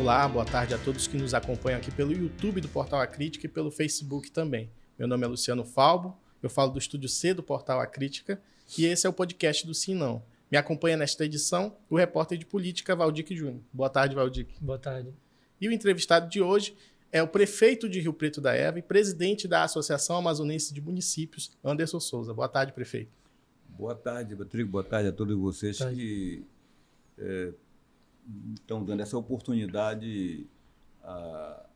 Olá, boa tarde a todos que nos acompanham aqui pelo YouTube do Portal A Crítica e pelo Facebook também. Meu nome é Luciano Falbo, eu falo do Estúdio C do Portal A Crítica e esse é o podcast do Sim Não. Me acompanha nesta edição o repórter de política Valdir Júnior. Boa tarde, Valdir. Boa tarde. E o entrevistado de hoje é o prefeito de Rio Preto da Eva e presidente da Associação Amazonense de Municípios, Anderson Souza. Boa tarde, prefeito. Boa tarde, Rodrigo. Boa tarde a todos vocês que é, estão dando essa oportunidade à,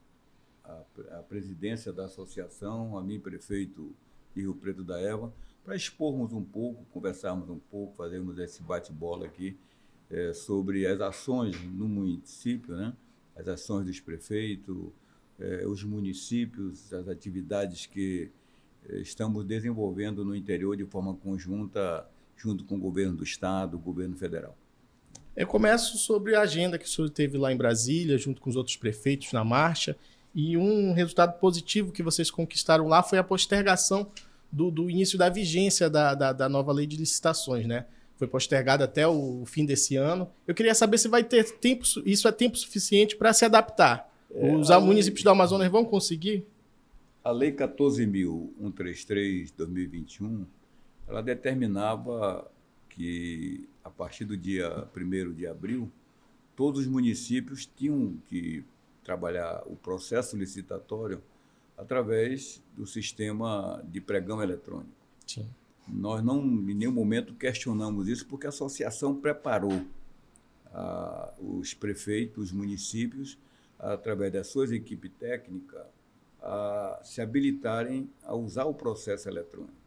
à, à, presidência da associação, a mim, prefeito Rio Preto da Eva, para expormos um pouco, conversarmos um pouco, fazermos esse bate-bola aqui é, sobre as ações no município, né? as ações dos prefeitos, eh, os municípios, as atividades que eh, estamos desenvolvendo no interior de forma conjunta, junto com o governo do Estado, o governo federal. Eu começo sobre a agenda que o senhor teve lá em Brasília, junto com os outros prefeitos na marcha, e um resultado positivo que vocês conquistaram lá foi a postergação do, do início da vigência da, da, da, nova lei de licitações, né? Foi postergada até o fim desse ano. Eu queria saber se vai ter tempo, isso é tempo suficiente para se adaptar. É, Os municípios lei, do Amazonas vão conseguir? A Lei 14.133-2021, ela determinava que, a partir do dia 1 de abril, todos os municípios tinham que trabalhar o processo licitatório através do sistema de pregão eletrônico. Sim. Nós não, em nenhum momento, questionamos isso, porque a associação preparou ah, os prefeitos, os municípios, através das suas equipes técnicas, a se habilitarem a usar o processo eletrônico.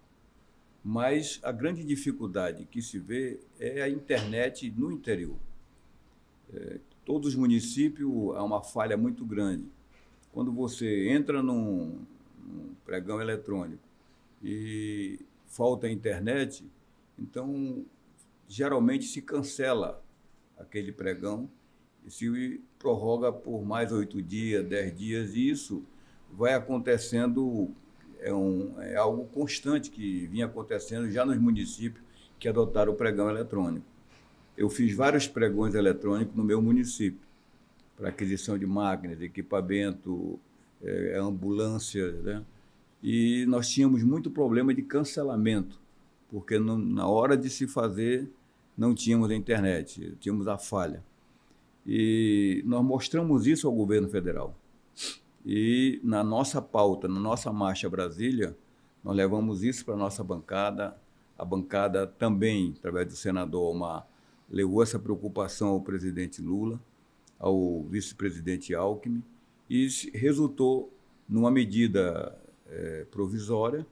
Mas a grande dificuldade que se vê é a internet no interior. É, todos os municípios há uma falha muito grande. Quando você entra num, num pregão eletrônico e falta internet, então geralmente se cancela aquele pregão e se prorroga por mais oito dias, dez dias, e isso vai acontecendo, é, um, é algo constante que vinha acontecendo já nos municípios que adotaram o pregão eletrônico. Eu fiz vários pregões eletrônicos no meu município, para aquisição de máquinas, equipamento, é, ambulância, né? E nós tínhamos muito problema de cancelamento, porque na hora de se fazer não tínhamos a internet, tínhamos a falha. E nós mostramos isso ao governo federal. E na nossa pauta, na nossa marcha Brasília, nós levamos isso para a nossa bancada. A bancada também, através do senador Omar, levou essa preocupação ao presidente Lula, ao vice-presidente Alckmin, e resultou numa medida é, provisória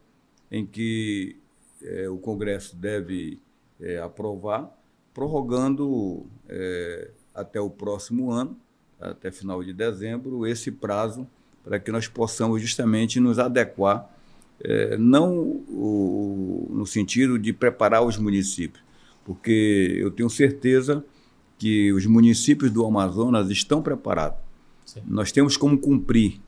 em que é, o Congresso deve é, aprovar, prorrogando até o próximo ano, até final de dezembro, esse prazo para que nós possamos justamente nos adequar, é, não o, no sentido de preparar os municípios, porque eu tenho certeza que os municípios do Amazonas estão preparados. Sim. Nós temos como cumprir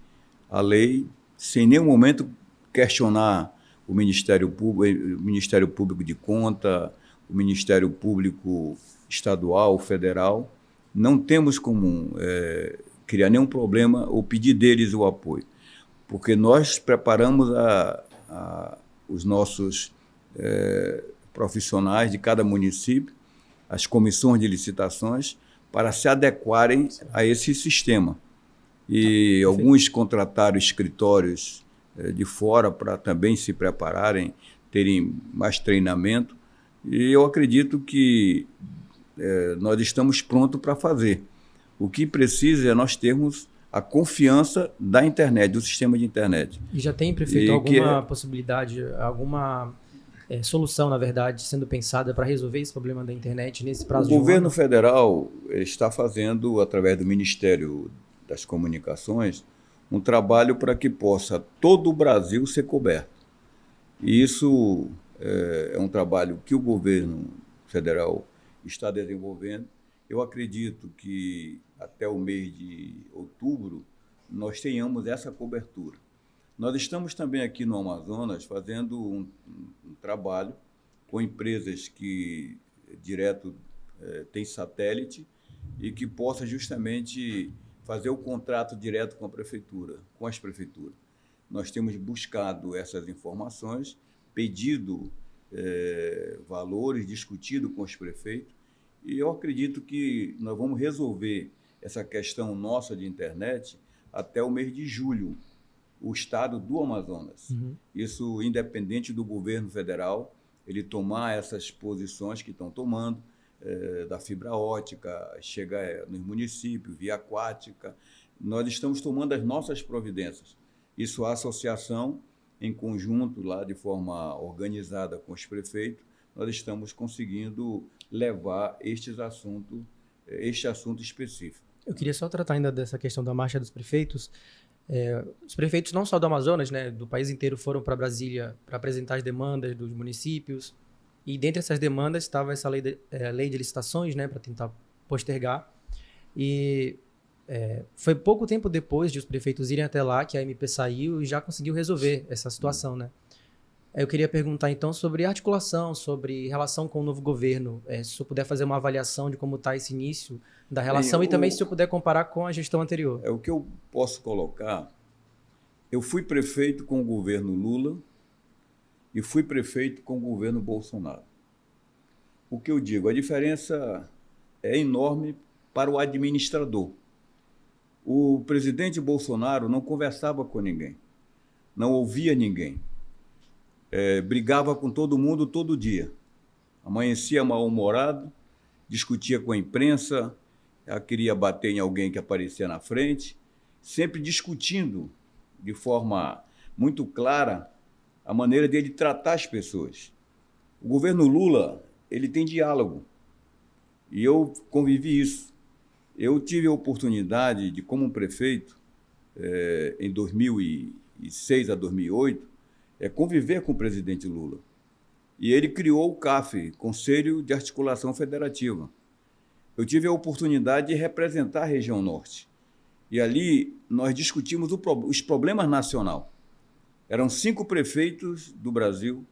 a lei sem nenhum momento questionar o Ministério Público, o Ministério Público de Conta, o Ministério Público Estadual, Federal, não temos como é, criar nenhum problema ou pedir deles o apoio, porque nós preparamos a, a, os nossos é, profissionais de cada município, as comissões de licitações, para se adequarem a esse sistema. E ah, alguns contrataram escritórios é, de fora para também se prepararem, terem mais treinamento. E eu acredito que é, nós estamos prontos para fazer. O que precisa é nós termos a confiança da internet, do sistema de internet. E já tem, prefeito, e alguma é... possibilidade, alguma é, solução, na verdade, sendo pensada para resolver esse problema da internet nesse prazo o de O governo ano? federal está fazendo, através do Ministério das Comunicações, um trabalho para que possa todo o Brasil ser coberto. E isso é, é um trabalho que o governo federal está desenvolvendo. Eu acredito que até o mês de outubro nós tenhamos essa cobertura. Nós estamos também aqui no Amazonas fazendo um, um trabalho com empresas que direto é, têm satélite e que possa justamente fazer o contrato direto com a prefeitura, com as prefeituras. Nós temos buscado essas informações, pedido é, valores, discutido com os prefeitos, e eu acredito que nós vamos resolver essa questão nossa de internet até o mês de julho, o estado do Amazonas. Uhum. Isso independente do governo federal, ele tomar essas posições que estão tomando, é, da fibra ótica, chega é, nos municípios, via aquática. Nós estamos tomando as nossas providências. Isso a associação, em conjunto, lá de forma organizada com os prefeitos, nós estamos conseguindo levar estes assuntos, é, este assunto específico. Eu queria só tratar ainda dessa questão da marcha dos prefeitos. É, os prefeitos não só do Amazonas, né, do país inteiro foram para Brasília para apresentar as demandas dos municípios. E dentre essas demandas estava essa lei de, é, lei de licitações, né, para tentar postergar. E é, foi pouco tempo depois de os prefeitos irem até lá que a MP saiu e já conseguiu resolver essa situação, né? Eu queria perguntar então sobre articulação, sobre relação com o novo governo. É, se eu puder fazer uma avaliação de como está esse início da relação Bem, e também se eu puder comparar com a gestão anterior. É o que eu posso colocar. Eu fui prefeito com o governo Lula e fui prefeito com o governo Bolsonaro. O que eu digo, a diferença é enorme para o administrador. O presidente Bolsonaro não conversava com ninguém, não ouvia ninguém é, brigava com todo mundo todo dia. Amanhecia mal-humorado, discutia com a imprensa, queria bater em alguém que aparecia na frente, sempre discutindo de forma muito clara a maneira dele tratar as pessoas. O governo Lula, ele tem diálogo. E eu convivi isso. Eu tive a oportunidade de, como prefeito, é, em 2006 a 2008, é conviver com o presidente Lula. E ele criou o CAF, Conselho de Articulação Federativa. Eu tive a oportunidade de representar a região norte. E ali nós discutimos os problemas nacional. Eram cinco prefeitos do Brasil,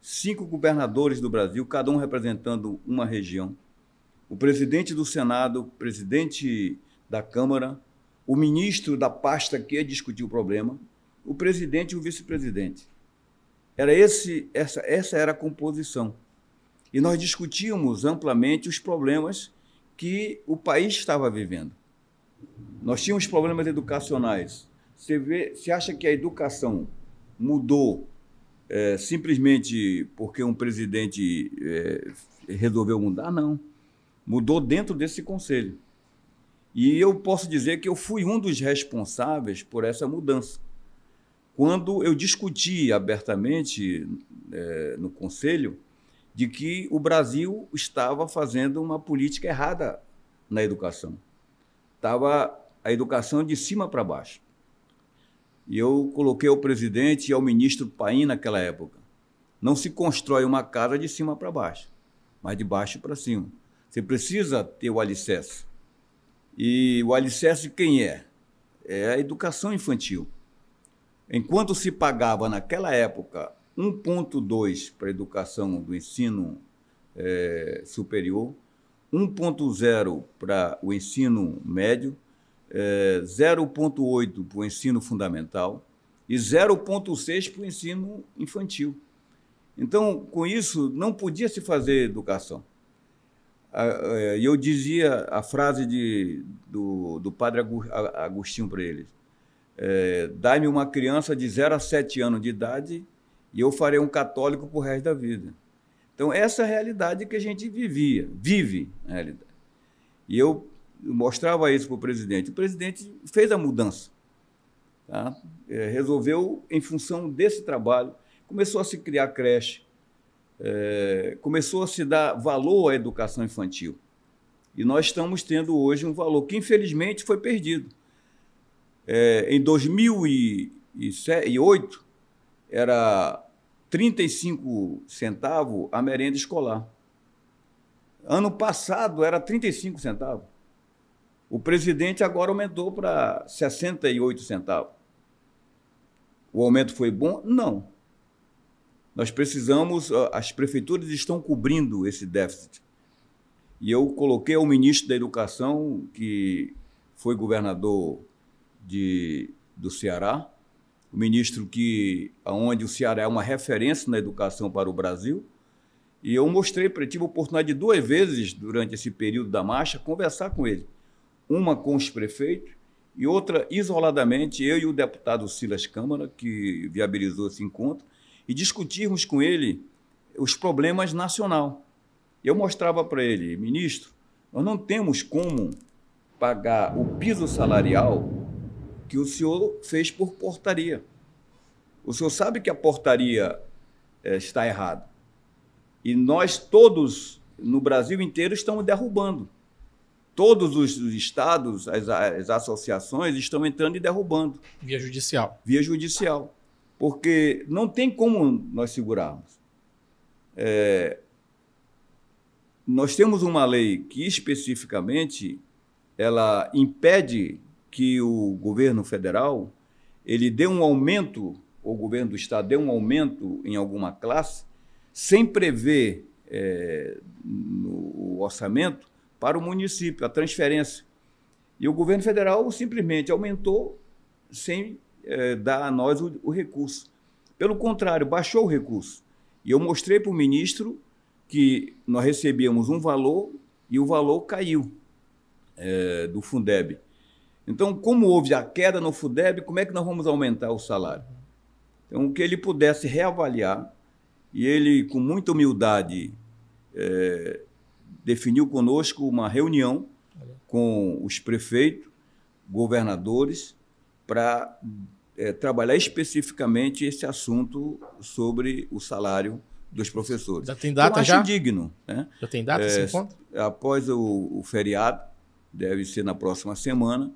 cinco governadores do Brasil, cada um representando uma região. O presidente do Senado, presidente da Câmara, o ministro da pasta que ia discutir o problema, o presidente e o vice-presidente. Era esse, essa, essa era a composição. E nós discutíamos amplamente os problemas que o país estava vivendo. Nós tínhamos problemas educacionais. Você, vê, você acha que a educação mudou é, simplesmente porque um presidente é, resolveu mudar? Não. Mudou dentro desse conselho. E eu posso dizer que eu fui um dos responsáveis por essa mudança quando eu discuti abertamente é, no Conselho de que o Brasil estava fazendo uma política errada na educação. Estava a educação de cima para baixo. E eu coloquei ao presidente e ao ministro Paim naquela época. Não se constrói uma casa de cima para baixo, mas de baixo para cima. Você precisa ter o alicerce. E o alicerce quem é? É a educação infantil. Enquanto se pagava naquela época 1,2 para a educação do ensino é, superior, 1,0 para o ensino médio, é, 0,8 para o ensino fundamental e 0,6 para o ensino infantil. Então, com isso, não podia se fazer educação. É, e eu dizia a frase de, do, do padre Agostinho para eles: é, Dai-me uma criança de 0 a 7 anos de idade e eu farei um católico o resto da vida. Então, essa é a realidade que a gente vivia, vive na realidade. E eu mostrava isso para o presidente. O presidente fez a mudança. Tá? É, resolveu, em função desse trabalho, começou a se criar creche, é, começou a se dar valor à educação infantil. E nós estamos tendo hoje um valor que, infelizmente, foi perdido. É, em 2008, era 35 centavos a merenda escolar. Ano passado era 35 centavos. O presidente agora aumentou para 68 centavos. O aumento foi bom? Não. Nós precisamos, as prefeituras estão cobrindo esse déficit. E eu coloquei ao ministro da Educação que foi governador de, do Ceará, o ministro que aonde o Ceará é uma referência na educação para o Brasil. E eu mostrei para ele, tive a oportunidade de duas vezes durante esse período da marcha conversar com ele. Uma com os prefeitos e outra isoladamente, eu e o deputado Silas Câmara, que viabilizou esse encontro, e discutirmos com ele os problemas nacional. Eu mostrava para ele, ministro, nós não temos como pagar o piso salarial que o senhor fez por portaria. O senhor sabe que a portaria é, está errada. E nós todos, no Brasil inteiro, estamos derrubando. Todos os estados, as, as associações estão entrando e derrubando. Via judicial. Via judicial. Porque não tem como nós segurarmos. É, nós temos uma lei que especificamente ela impede que o governo federal ele dê um aumento, o governo do estado dê um aumento em alguma classe, sem prever é, no orçamento para o município, a transferência. E o governo federal simplesmente aumentou sem é, dar a nós o, o recurso. Pelo contrário, baixou o recurso. E eu mostrei para o ministro que nós recebíamos um valor e o valor caiu é, do Fundeb. Então, como houve a queda no Fundeb, como é que nós vamos aumentar o salário? Então, que ele pudesse reavaliar, e ele, com muita humildade, é, definiu conosco uma reunião com os prefeitos, governadores, para é, trabalhar especificamente esse assunto sobre o salário dos professores. Já tem data Eu acho já? digno. Né? Já tem data É, esse encontro? Após o, o feriado, deve ser na próxima semana,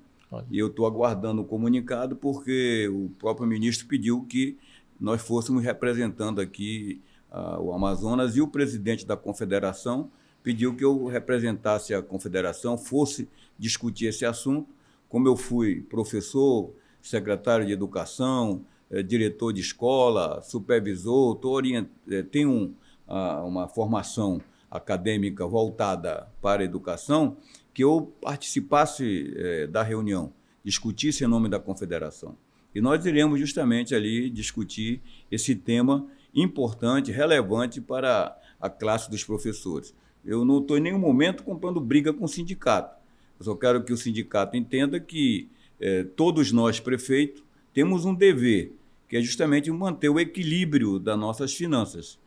E eu estou aguardando o comunicado porque o próprio ministro pediu que nós fôssemos representando aqui ah, o Amazonas e o presidente da confederação pediu que eu representasse a confederação, fosse discutir esse assunto. Como eu fui professor, secretário de educação, eh, diretor de escola, supervisor, tô orient... eh, tenho ah, uma formação acadêmica voltada para a educação, que eu participasse eh, da reunião, discutisse em nome da confederação. E nós iremos justamente ali discutir esse tema importante, relevante para a classe dos professores. Eu não estou em nenhum momento comprando briga com o sindicato. Eu só quero que o sindicato entenda que eh, todos nós, prefeitos, temos um dever, que é justamente manter o equilíbrio das nossas finanças.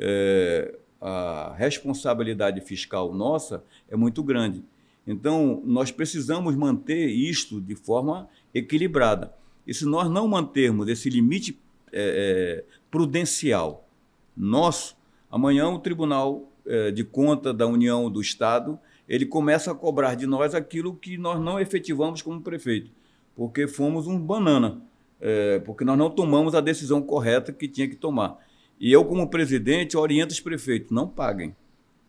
Eh, a responsabilidade fiscal nossa é muito grande. Então, nós precisamos manter isto de forma equilibrada. E se nós não mantermos esse limite eh, eh, prudencial nosso, amanhã o Tribunal eh, de Conta da União do Estado ele começa a cobrar de nós aquilo que nós não efetivamos como prefeito, porque fomos um banana, eh, porque nós não tomamos a decisão correta que tinha que tomar. E eu, como presidente, oriento os prefeitos, não paguem,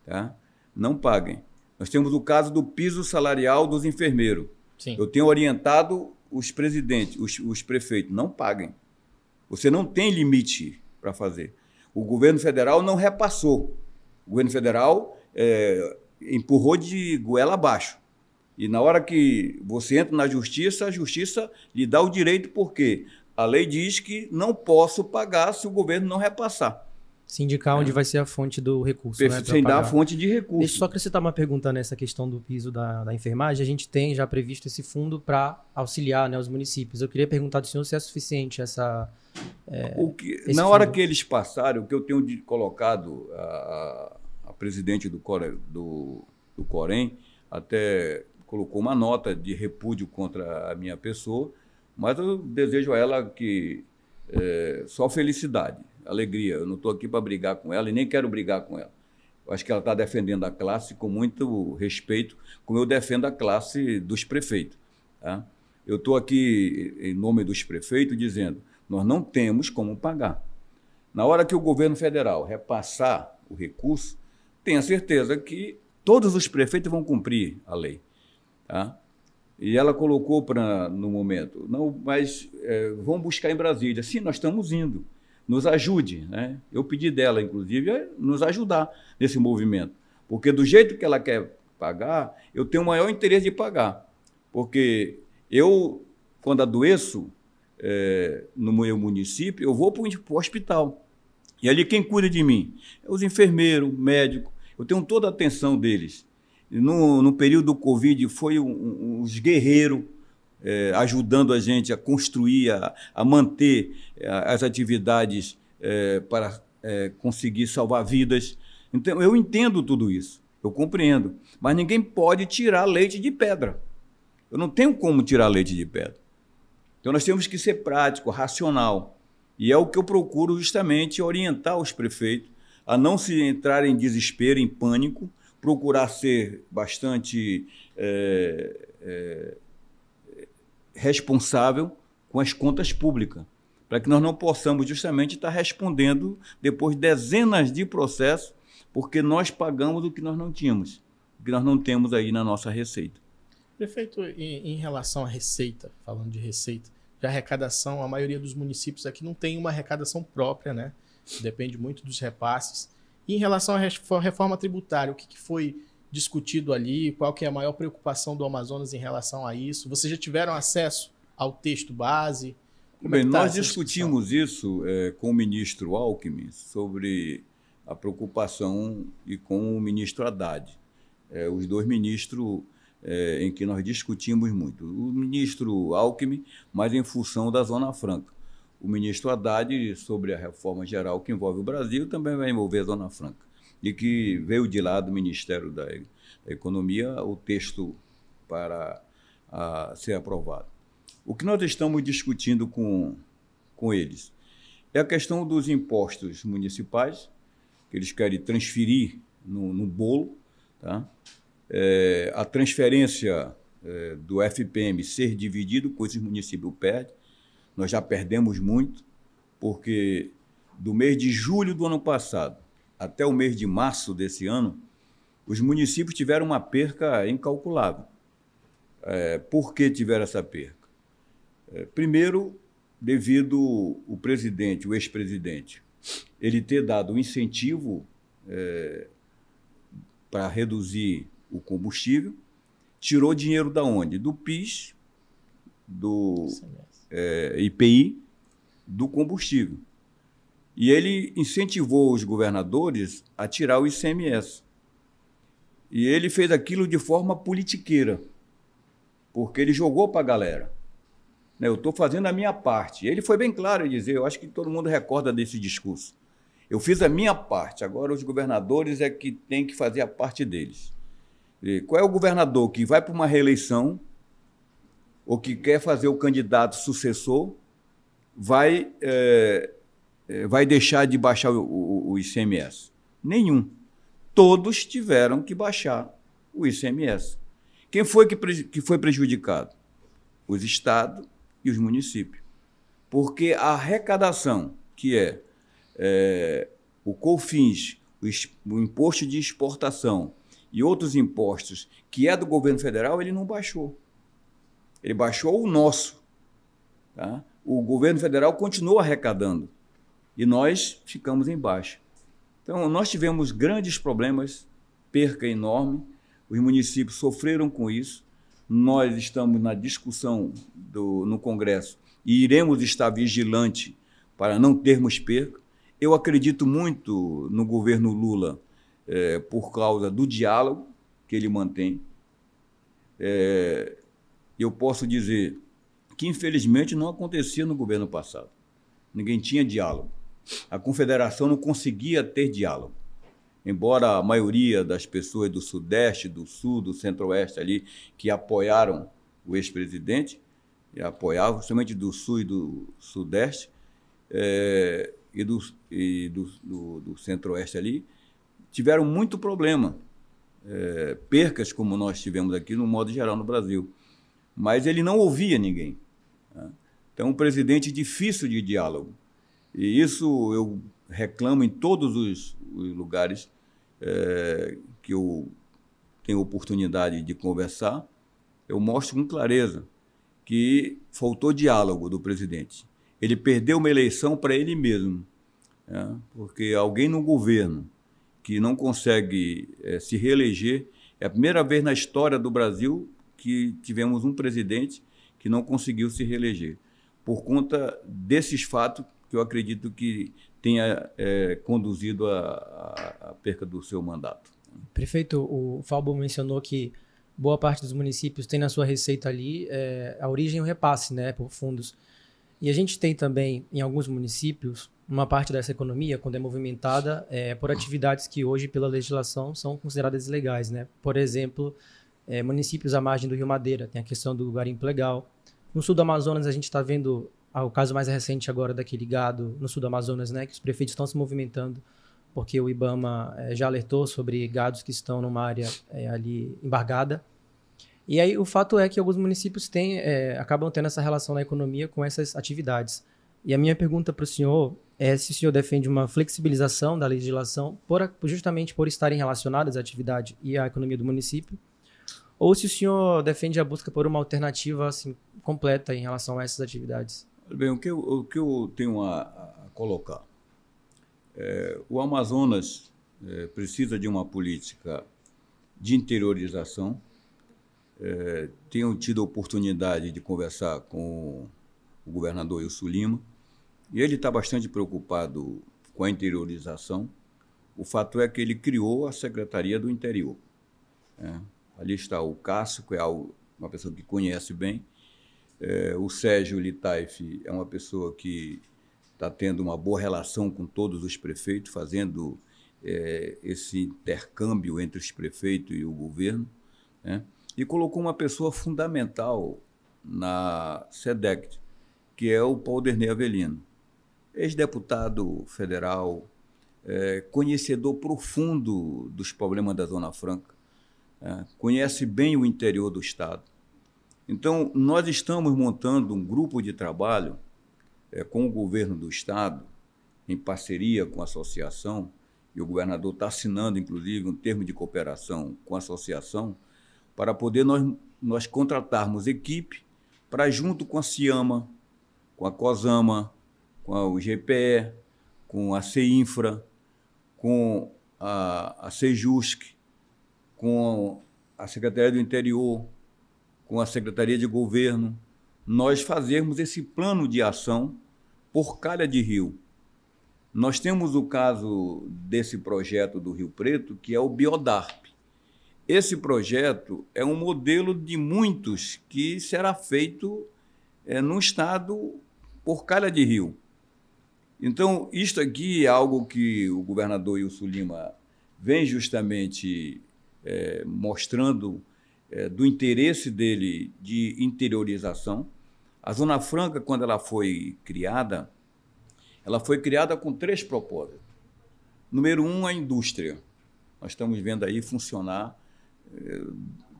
tá? Não paguem. Nós temos o caso do piso salarial dos enfermeiros. Sim. Eu tenho orientado os presidentes, os, os prefeitos, não paguem. Você não tem limite para fazer. O governo federal não repassou. O governo federal é, empurrou de goela abaixo. E na hora que você entra na justiça, a justiça lhe dá o direito, porque a lei diz que não posso pagar se o governo não repassar. Se indicar onde vai ser a fonte do recurso. né, sem dar a fonte de recurso. Deixa eu só acrescentar uma pergunta nessa questão do piso da, da enfermagem. A gente tem já previsto esse fundo para auxiliar né, os municípios. Eu queria perguntar do senhor se é suficiente essa. O que- na hora fundo. que eles passaram, o que eu tenho de- colocado a, a- a presidente do, Core, do, do Corém até colocou uma nota de repúdio contra a minha pessoa, mas eu desejo a ela que é, só felicidade, alegria. Eu não estou aqui para brigar com ela e nem quero brigar com ela. Eu acho que ela está defendendo a classe com muito respeito, como eu defendo a classe dos prefeitos. Tá? Eu estou aqui, em nome dos prefeitos, dizendo: nós não temos como pagar. Na hora que o governo federal repassar o recurso, tenha certeza que todos os prefeitos vão cumprir a lei. Tá? E ela colocou para no momento, não, mas é, vamos buscar em Brasília. Sim, nós estamos indo. Nos ajude. Né? Eu pedi dela, inclusive, nos ajudar nesse movimento. Porque do jeito que ela quer pagar, eu tenho o maior interesse de pagar. Porque eu, quando adoeço é, no meu município, eu vou para o hospital. E ali quem cuida de mim? É os enfermeiros, médicos. Eu tenho toda a atenção deles. No, no período do Covid, foi um, um, os guerreiros é, ajudando a gente a construir, a, a manter é, as atividades é, para é, conseguir salvar vidas. Então, eu entendo tudo isso, eu compreendo. Mas ninguém pode tirar leite de pedra. Eu não tenho como tirar leite de pedra. Então, nós temos que ser prático, racional. E é o que eu procuro justamente orientar os prefeitos a não se entrar em desespero, em pânico, procurar ser bastante é, é, responsável com as contas públicas, para que nós não possamos justamente estar respondendo depois dezenas de processos, porque nós pagamos o que nós não tínhamos, o que nós não temos aí na nossa receita. Prefeito, em, em relação à receita, falando de receita, de arrecadação, a maioria dos municípios aqui não tem uma arrecadação própria, né? Depende muito dos repasses. E em relação à reforma tributária, o que, que foi discutido ali? Qual que é a maior preocupação do Amazonas em relação a isso? Vocês já tiveram acesso ao texto base? Como é Bem, é tá nós discutimos isso é, com o ministro Alckmin sobre a preocupação e com o ministro Haddad. É, os dois ministros é, em que nós discutimos muito. O ministro Alckmin, mas em função da Zona Franca. O ministro Haddad, sobre a reforma geral que envolve o Brasil, também vai envolver a Zona Franca. E que veio de lá do Ministério da, Economia o texto para a, ser aprovado. O que nós estamos discutindo com, com eles é a questão dos impostos municipais, que eles querem transferir no, no bolo, tá? é, a transferência é, do FPM ser dividido, com esses municípios perdem. Nós já perdemos muito, porque do mês de julho do ano passado até o mês de março desse ano, os municípios tiveram uma perca incalculável. É, por que tiveram essa perca? É, primeiro, devido o presidente, o ex-presidente, ele ter dado um incentivo é, para reduzir o combustível, tirou dinheiro da onde? Do PIS, do é, IPI, do combustível. E ele incentivou os governadores a tirar o ICMS. E ele fez aquilo de forma politiqueira, porque ele jogou para a galera. Né, eu estou fazendo a minha parte. Ele foi bem claro em dizer, eu acho que todo mundo recorda desse discurso. Eu fiz a minha parte, agora os governadores é que têm que fazer a parte deles. Qual é o governador que vai para uma reeleição ou que quer fazer o candidato sucessor, vai, é vai deixar de baixar o, o, o ICMS? Nenhum. Todos tiveram que baixar o ICMS. Quem foi que, que foi prejudicado? Os estados e os municípios. Porque a arrecadação, que é, é o COFINS, o, o imposto de exportação, e outros impostos que é do governo federal, ele não baixou. Ele baixou o nosso. Tá? O governo federal continuou arrecadando e nós ficamos embaixo. Então, nós tivemos grandes problemas, perca enorme, os municípios sofreram com isso. Nós estamos na discussão do, no Congresso e iremos estar vigilante para não termos perca. Eu acredito muito no governo Lula é, por causa do diálogo que ele mantém. É, eu posso dizer que, infelizmente, não acontecia no governo passado. Ninguém tinha diálogo. A confederação não conseguia ter diálogo. Embora a maioria das pessoas do Sudeste, do Sul, do Centro-Oeste ali, que apoiaram o ex-presidente, e apoiavam, somente do Sul e do Sudeste, é, e do, e do, do, do Centro-Oeste ali, tiveram muito problema, é, percas como nós tivemos aqui, no modo geral, no Brasil. Mas ele não ouvia ninguém. Né? Então, um presidente difícil de diálogo. E isso eu reclamo em todos os, os lugares é, que eu tenho oportunidade de conversar. Eu mostro com clareza que faltou diálogo do presidente. Ele perdeu uma eleição para ele mesmo, né? porque alguém no governo que não consegue é, se reeleger. É a primeira vez na história do Brasil que tivemos um presidente que não conseguiu se reeleger, por conta desses fatos que eu acredito que tenha é, conduzido à perca do seu mandato. Prefeito, o Falbo mencionou que boa parte dos municípios tem na sua receita ali é, a origem e o repasse, né, por fundos. E a gente tem também, em alguns municípios, uma parte dessa economia, quando é movimentada, é, por atividades que hoje, pela legislação, são consideradas ilegais. Né? Por exemplo, é, municípios à margem do Rio Madeira, tem a questão do garimpo legal. No sul do Amazonas, a gente está vendo o caso mais recente agora daquele gado no sul do Amazonas, né, que os prefeitos estão se movimentando porque o IBAMA é, já alertou sobre gados que estão numa área é, ali embargada. E aí o fato é que alguns municípios têm, é, acabam tendo essa relação na economia com essas atividades. E a minha pergunta para o senhor é se o senhor defende uma flexibilização da legislação por, justamente por estarem relacionadas à atividade e à economia do município, ou se o senhor defende a busca por uma alternativa assim, completa em relação a essas atividades. Bem, o que eu, o que eu tenho a, a colocar? É, o Amazonas é, precisa de uma política de interiorização. É, tenho tido a oportunidade de conversar com o governador Wilson Lima, e ele está bastante preocupado com a interiorização. O fato é que ele criou a Secretaria do Interior. É, ali está o Cássio, que é uma pessoa que conhece bem. É, o Sérgio Litaif é uma pessoa que está tendo uma boa relação com todos os prefeitos, fazendo é, esse intercâmbio entre os prefeitos e o governo. Né? E colocou uma pessoa fundamental na SEDEC, que é o Paulo Dernê Avelino, ex-deputado federal, é, conhecedor profundo dos problemas da Zona Franca, é, conhece bem o interior do Estado. Então, nós estamos montando um grupo de trabalho é, com o governo do Estado, em parceria com a associação, e o governador está assinando, inclusive, um termo de cooperação com a associação, para poder nós, nós contratarmos equipe para, junto com a CIAMA, com a COSAMA, com a UGPE, com a CINFRA, com a, a CEJUSC, com a Secretaria do Interior, com a Secretaria de Governo, nós fazermos esse plano de ação por calha de rio. Nós temos o caso desse projeto do Rio Preto, que é o Biodarp. Esse projeto é um modelo de muitos que será feito é, num estado por calha de rio. Então, isto aqui é algo que o governador Wilson Lima vem justamente é, mostrando é, do interesse dele de interiorização. A Zona Franca, quando ela foi criada, ela foi criada com três propósitos. Número um, a indústria. Nós estamos vendo aí funcionar é,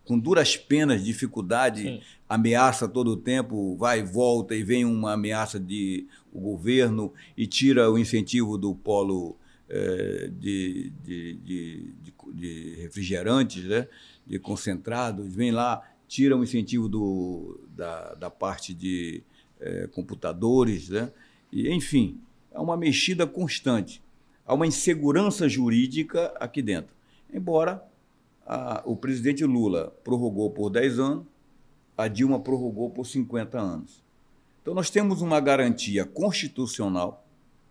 com duras penas, dificuldade, Sim. ameaça todo o tempo, vai e volta e vem uma ameaça de o governo e tira o incentivo do polo é, de, de, de, de, refrigerantes, né, de concentrados, vem lá, tira o incentivo do, da, da parte de é, computadores, né, e, enfim, é uma mexida constante. Há uma insegurança jurídica aqui dentro. Embora a, o presidente Lula prorrogou por 10 anos, a Dilma prorrogou por 50 anos. Então, nós temos uma garantia constitucional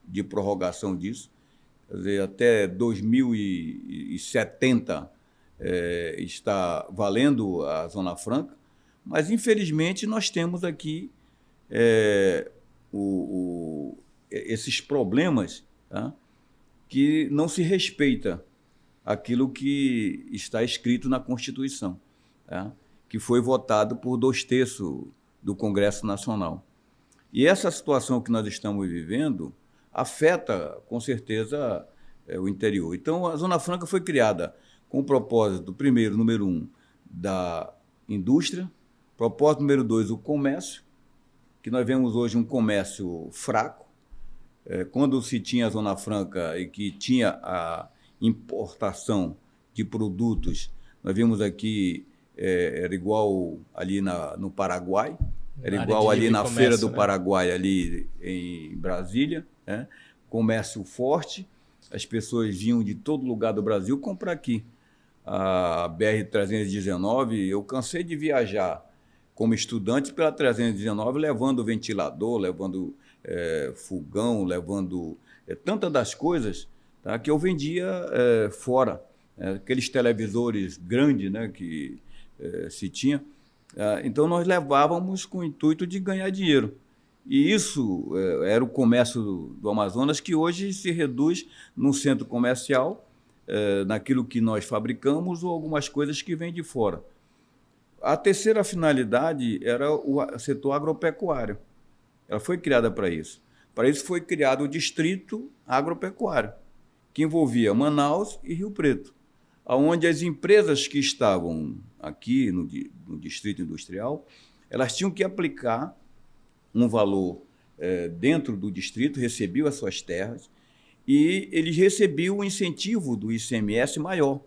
de prorrogação disso, quer dizer, até 2070 é, está valendo a Zona Franca, mas infelizmente nós temos aqui é, o, o, esses problemas tá, que não se respeita aquilo que está escrito na Constituição, tá? que foi votado por dois terços do Congresso Nacional. E essa situação que nós estamos vivendo afeta, com certeza, é, o interior. Então, a Zona Franca foi criada com o propósito, primeiro, número um, da indústria, propósito número dois, o comércio, que nós vemos hoje um comércio fraco. É, quando se tinha a Zona Franca e que tinha a importação de produtos. Nós vimos aqui, é, era igual ali na, no Paraguai, era igual ali na comércio, Feira do né? Paraguai, ali em Brasília. Né? Comércio forte, as pessoas vinham de todo lugar do Brasil comprar aqui. A BR-319, eu cansei de viajar como estudante pela 319, levando ventilador, levando é, fogão, levando é, tantas das coisas tá, que eu vendia é, fora. É, aqueles televisores grandes né, que se tinha. É, então, nós levávamos com o intuito de ganhar dinheiro. E isso era o comércio do, do Amazonas, que hoje se reduz num centro comercial, naquilo que nós fabricamos ou algumas coisas que vêm de fora. A terceira finalidade era o setor agropecuário. Ela foi criada para isso. Para isso foi criado o Distrito Agropecuário, que envolvia Manaus e Rio Preto, onde as empresas que estavam aqui no, no Distrito Industrial, elas tinham que aplicar um valor é, dentro do distrito, recebiam as suas terras, e eles recebiam um incentivo do ICMS maior.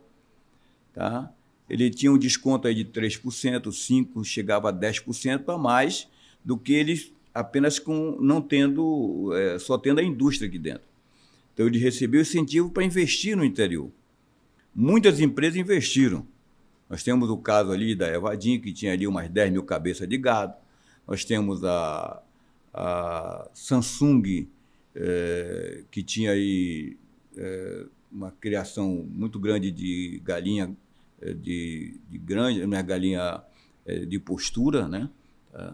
Tá? Ele tinha um desconto aí de 3%, 5%, chegava a 10% a mais do que eles apenas com não tendo, é, só tendo a indústria aqui dentro. Então ele recebeu incentivo para investir no interior. Muitas empresas investiram. Nós temos o caso ali da Evadim, que tinha ali umas 10 mil cabeças de gado. Nós temos a, a Samsung, é, que tinha aí é, uma criação muito grande de galinha é, de, de grande, minha galinha é, de postura, né? É,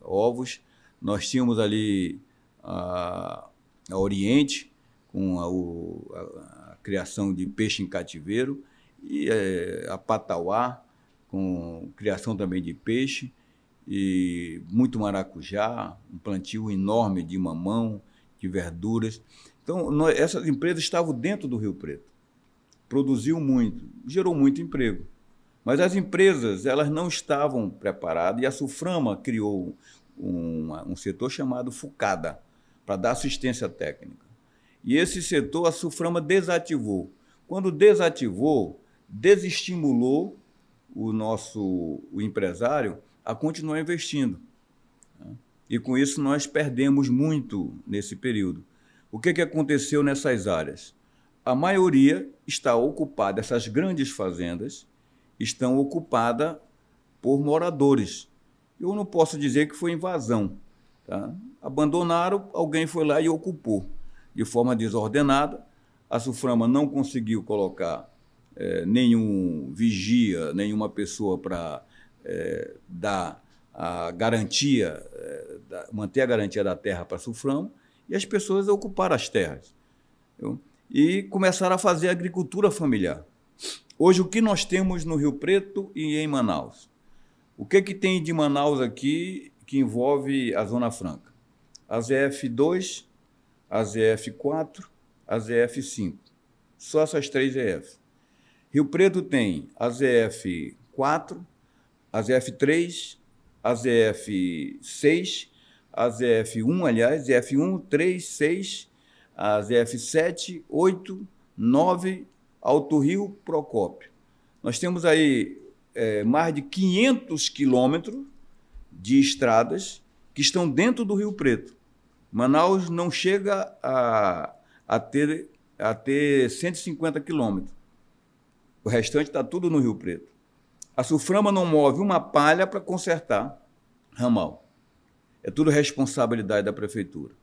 ovos. Nós tínhamos ali a, a Oriente, com a, o, a, a, criação de peixe em cativeiro, e é, a Patauá, com criação também de peixe, e muito maracujá, um plantio enorme de mamão, de verduras. Então, nós, essas empresas estavam dentro do Rio Preto. Produziu muito, gerou muito emprego. Mas as empresas, elas não estavam preparadas e a Suframa criou um, um setor chamado FUCADA, para dar assistência técnica. E esse setor a Suframa desativou. Quando desativou, desestimulou o nosso o empresário a continuar investindo. E com isso nós perdemos muito nesse período. O que, que aconteceu nessas áreas? A maioria está ocupada, essas grandes fazendas estão ocupadas por moradores eu não posso dizer que foi invasão. Tá? Abandonaram, alguém foi lá e ocupou de forma desordenada. A Suframa não conseguiu colocar é, nenhum vigia, nenhuma pessoa para é, dar a garantia, da, manter a garantia da terra para a Suframa, e as pessoas ocuparam as terras. E começaram a fazer agricultura familiar. Hoje, o que nós temos no Rio Preto e em Manaus? O que, que tem de Manaus aqui que envolve a Zona Franca? A ZF2, a ZF4, a ZF5. Só essas três EF. Rio Preto tem a ZF4, a ZF3, a ZF6, a ZF1, aliás, ZF1, 3, 6, a ZF7, 8, 9, Alto Rio, Procópio. Nós temos aí é, mais de 500 quilômetros de estradas que estão dentro do Rio Preto. Manaus não chega a, a, ter, a ter 150 quilômetros. O restante está tudo no Rio Preto. A Suframa não move uma palha para consertar ramal. É tudo responsabilidade da prefeitura.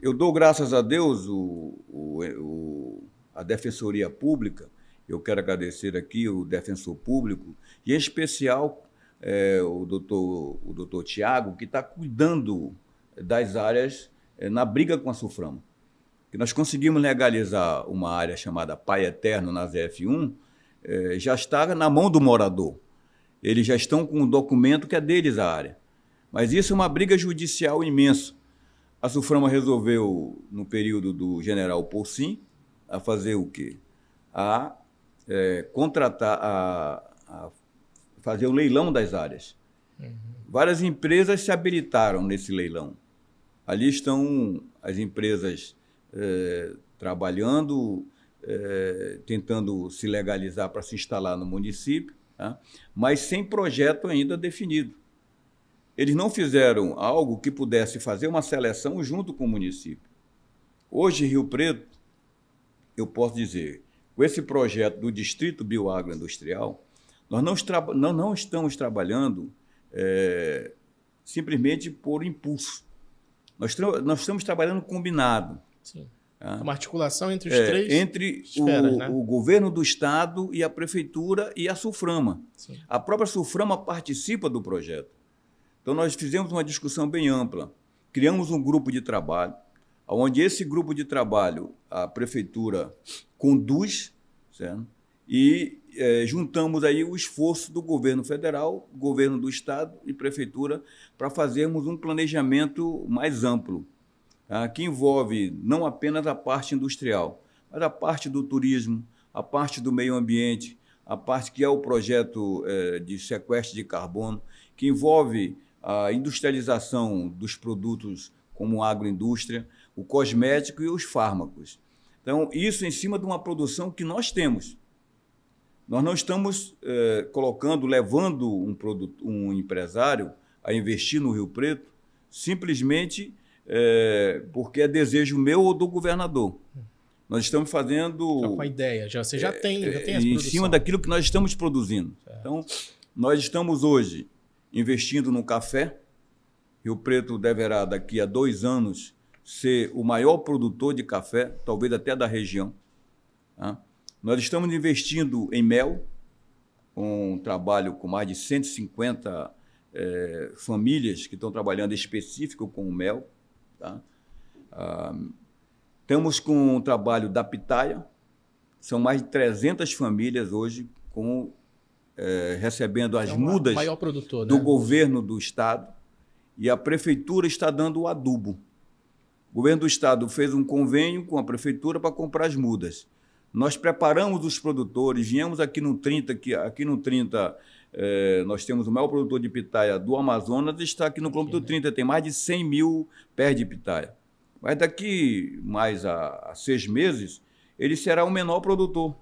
Eu dou graças a Deus o, o, o, a Defensoria Pública eu quero agradecer aqui o defensor público, e em especial é, o doutor, o doutor Tiago, que está cuidando das áreas é, na briga com a Suframa. Que nós conseguimos legalizar uma área chamada Pai Eterno na ZF1, é, já está na mão do morador. Eles já estão com um documento que é deles a área. Mas isso é uma briga judicial imensa. A Suframa resolveu, no período do general Poussin, a fazer o quê? A é, contratar, a, a, fazer o leilão das áreas. Uhum. Várias empresas se habilitaram nesse leilão. Ali estão as empresas é, trabalhando, é, tentando se legalizar para se instalar no município, tá? mas sem projeto ainda definido. Eles não fizeram algo que pudesse fazer uma seleção junto com o município. Hoje, Rio Preto, eu posso dizer, com esse projeto do Distrito Bioagroindustrial, nós não, não, não estamos trabalhando é, simplesmente por impulso. Nós, nós estamos trabalhando combinado. Sim. Tá? Uma articulação entre os é, três Entre esferas, o, né? o, governo do Estado e a Prefeitura e a Suframa. Sim. A própria Suframa participa do projeto. Então, nós fizemos uma discussão bem ampla. Criamos um grupo de trabalho, onde esse grupo de trabalho a Prefeitura conduz, certo? e é, juntamos aí o esforço do governo federal, governo do estado e prefeitura para fazermos um planejamento mais amplo? Que envolve não apenas a parte industrial, mas a parte do turismo, a parte do meio ambiente, a parte que é o projeto é, de sequestro de carbono, que envolve a industrialização dos produtos como agroindústria, o cosmético e os fármacos. Então, isso em cima de uma produção que nós temos. Nós não estamos é, colocando, levando um, produto, um empresário a investir no Rio Preto simplesmente é, porque é desejo meu ou do governador. Nós estamos fazendo. Com a ideia, já, você já tem, já tem essa Em cima daquilo que nós estamos produzindo. Certo. Então, nós estamos hoje investindo no café. Rio Preto deverá, daqui a dois anos, ser o maior produtor de café, talvez até da região. Tá? Nós estamos investindo em mel, um trabalho com mais de 150 é, famílias que estão trabalhando específico com o mel. Tá? Ah, estamos com um trabalho da pitaia, são mais de 300 famílias hoje com, é, recebendo as é mudas produtor, do né? governo do estado e a prefeitura está dando o adubo. O governo do estado fez um convênio com a prefeitura para comprar as mudas. Nós preparamos os produtores, viemos aqui no 30, aqui, aqui no 30 é, nós temos o maior produtor de pitaia do Amazonas, está aqui no quilômetro 30, tem mais de 100 mil pés de pitaia. Mas daqui mais a, a seis meses, ele será o menor produtor,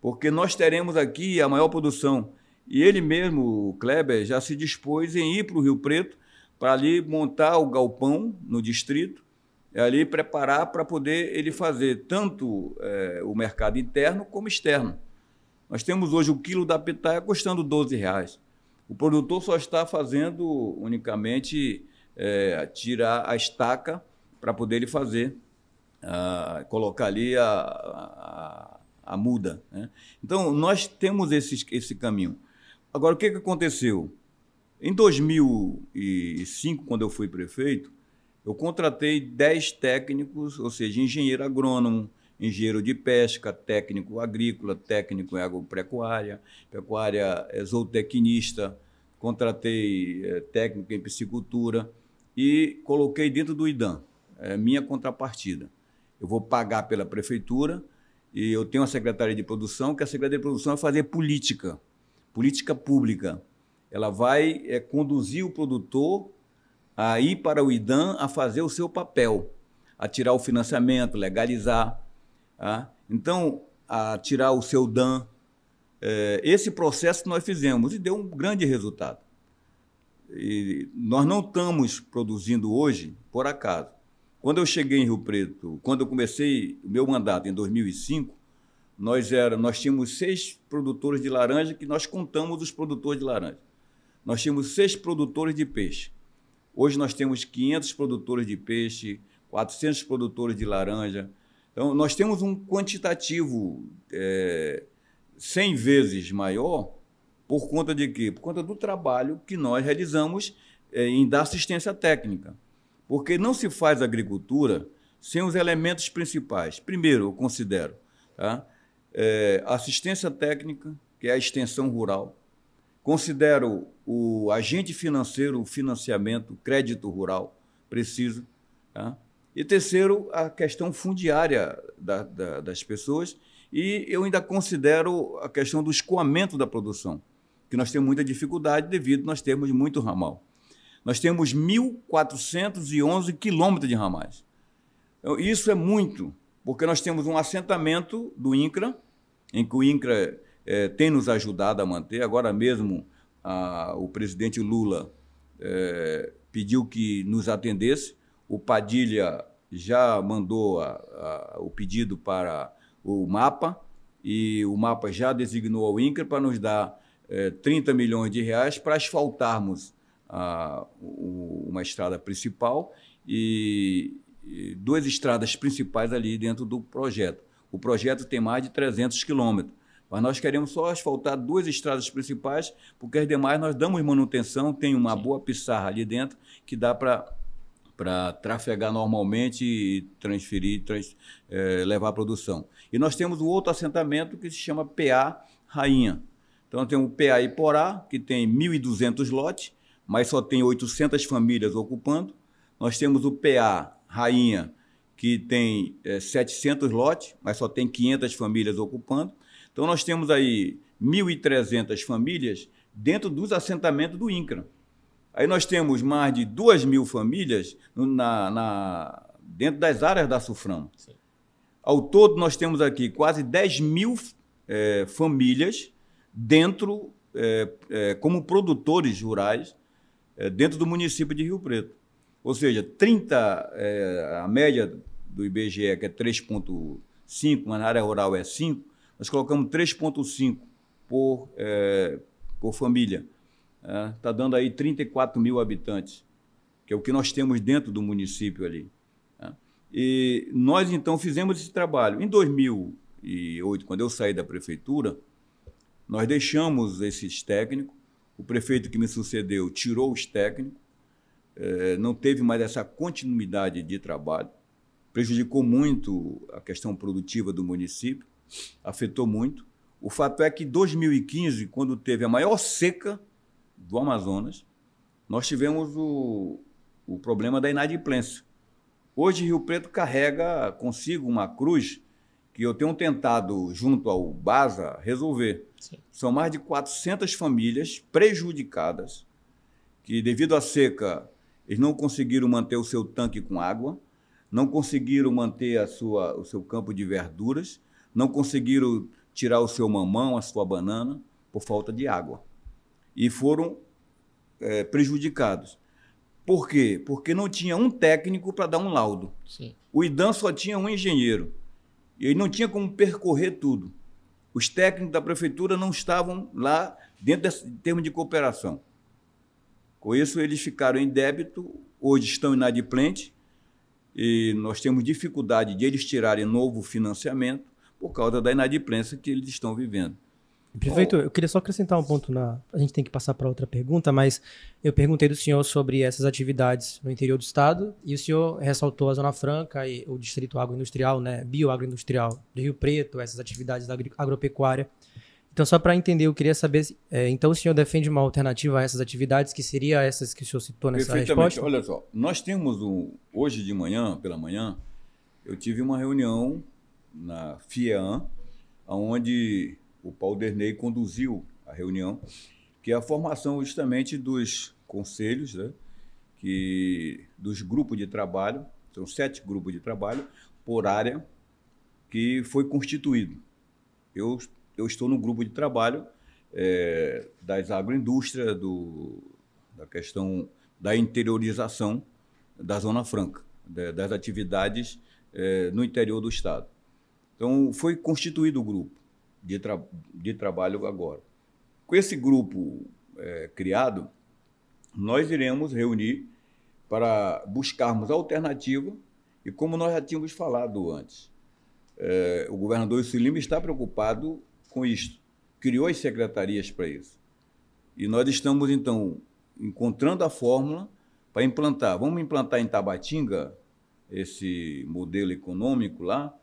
porque nós teremos aqui a maior produção. E ele mesmo, o Kleber, já se dispôs em ir para o Rio Preto para ali montar o galpão no distrito ali preparar para poder ele fazer tanto é, o mercado interno como externo. Nós temos hoje o quilo da pitaia custando 12 reais. O produtor só está fazendo unicamente é, tirar a estaca para poder ele fazer, a, colocar ali a, a, a muda. Né? Então, nós temos esse, esse caminho. Agora, o que, que aconteceu? Em 2005, quando eu fui prefeito, eu contratei 10 técnicos, ou seja, engenheiro agrônomo, engenheiro de pesca, técnico agrícola, técnico em agropecuária, pecuária zootecnista, contratei é, técnico em piscicultura e coloquei dentro do IDAM, é minha contrapartida. Eu vou pagar pela prefeitura e eu tenho uma secretaria de produção, que a secretaria de produção vai fazer política, política pública. Ela vai é, conduzir o produtor a ir para o IDAM a fazer o seu papel, a tirar o financiamento, legalizar. Tá? Então, a tirar o seu DAN. É, esse processo nós fizemos e deu um grande resultado. E nós não estamos produzindo hoje por acaso. Quando eu cheguei em Rio Preto, quando eu comecei o meu mandato em 2005, nós, era, nós tínhamos seis produtores de laranja que nós contamos os produtores de laranja. Nós tínhamos seis produtores de peixe. Hoje nós temos 500 produtores de peixe, 400 produtores de laranja. Então, nós temos um quantitativo é, 100 vezes maior por conta de quê? Por conta do trabalho que nós realizamos é, em dar assistência técnica. Porque não se faz agricultura sem os elementos principais. Primeiro, eu considero tá? é, assistência técnica, que é a extensão rural. Considero o agente financeiro, o financiamento, crédito rural preciso. Tá? E terceiro, a questão fundiária da, da, das pessoas. E eu ainda considero a questão do escoamento da produção, que nós temos muita dificuldade devido a nós termos muito ramal. Nós temos 1.411 quilômetros de ramais. Então, isso é muito, porque nós temos um assentamento do INCRA, em que o INCRA é, tem nos ajudado a manter. Agora mesmo, a, o presidente Lula é, pediu que nos atendesse. O Padilha já mandou a, a, o pedido para o mapa e o mapa já designou ao INCRA para nos dar é, 30 milhões de reais para asfaltarmos a, o, uma estrada principal e, e, duas estradas principais ali dentro do projeto. O projeto tem mais de 300 quilômetros, mas nós queremos só asfaltar duas estradas principais, porque as demais nós damos manutenção, tem uma boa pissarra ali dentro que dá para para trafegar normalmente e transferir, trans, é, levar a produção. E nós temos o outro assentamento que se chama PA Rainha. Então tem o PA Iporá, que tem 1.200 lotes, mas só tem 800 famílias ocupando. Nós temos o PA Rainha, que tem é, 700 lotes, mas só tem 500 famílias ocupando. Então nós temos aí 1.300 famílias dentro dos assentamentos do INCRA. Aí nós temos mais de 2 mil famílias na, na, dentro das áreas da Suframa. Sim. Ao todo, nós temos aqui quase 10 mil é, famílias dentro, é, é, como produtores rurais, é, dentro do município de Rio Preto. Ou seja, 30, é, a média do IBGE, que é 3,5, mas na área rural é 5, nós colocamos 3,5 por, é, por família está é, tá dando aí 34 mil habitantes, que é o que nós temos dentro do município ali. É. E nós, então, fizemos esse trabalho. Em 2008, quando eu saí da prefeitura, nós deixamos esses técnicos, o prefeito que me sucedeu tirou os técnicos, é, não teve mais essa continuidade de trabalho, prejudicou muito a questão produtiva do município, afetou muito. O fato é que em 2015, quando teve a maior seca do Amazonas, nós tivemos o, o problema da inadimplência. Hoje, Rio Preto carrega consigo uma cruz que eu tenho tentado, junto ao BASA, resolver. Sim. São mais de 400 famílias prejudicadas, que, devido à seca, eles não conseguiram manter o seu tanque com água, não conseguiram manter a sua, o seu campo de verduras, não conseguiram tirar o seu mamão, a sua banana, por falta de água e foram é, prejudicados. Por quê? Porque não tinha um técnico para dar um laudo. Sim. O IDAM só tinha um engenheiro. E ele não tinha como percorrer tudo. Os técnicos da prefeitura não estavam lá dentro desse termo de cooperação. Com isso, eles ficaram em débito, hoje estão inadimplentes, e nós temos dificuldade de eles tirarem novo financiamento por causa da inadimplência que eles estão vivendo. Prefeito, eu queria só acrescentar um ponto na. A gente tem que passar para outra pergunta, mas eu perguntei do senhor sobre essas atividades no interior do estado e o senhor ressaltou a Zona Franca e o Distrito Agroindustrial, né, bioagroindustrial do Rio Preto, essas atividades da agropecuária. Então, só para entender, eu queria saber, é, então o senhor defende uma alternativa a essas atividades, que seria essas que o senhor citou nessa resposta? Olha só, nós temos um, hoje de manhã, pela manhã, eu tive uma reunião na FIEAN, onde o Paulo Derney conduziu a reunião, que é a formação justamente dos conselhos, né, que, dos grupos de trabalho, são sete grupos de trabalho por área, que foi constituído. Eu, eu estou no grupo de trabalho é, das agroindústrias, do, da questão da interiorização da Zona Franca, das atividades é, no interior do Estado. Então, foi constituído o grupo de, tra de trabalho agora. Com esse grupo é, criado, nós iremos reunir para buscarmos alternativa e como nós já tínhamos falado antes, é, o governador Silima está preocupado com isto, criou as secretarias para isso. E nós estamos, então, encontrando a fórmula para implantar. Vamos implantar em Tabatinga esse modelo econômico lá,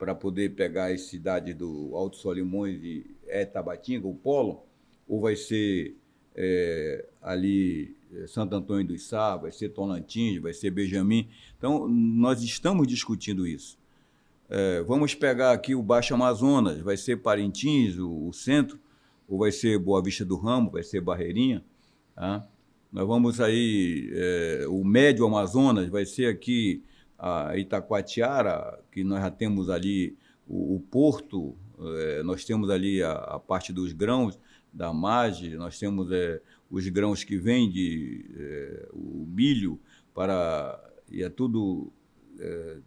para poder pegar as cidades do Alto Solimões e é Tabatinga, o polo, ou vai ser é, ali é, Santo Antônio do Sá, vai ser Tolantins, vai ser Benjamin. Então, nós estamos discutindo isso. É, vamos pegar aqui o Baixo Amazonas, vai ser Parintins, o, o, centro, ou vai ser Boa Vista do Ramo, vai ser Barreirinha. Tá? Nós vamos aí, é, o Médio Amazonas vai ser aqui a Itacoatiara, que nós já temos ali o, o porto, é, nós temos ali a, a, parte dos grãos da margem, nós temos é, os grãos que vêm de é, o milho para e é tudo é,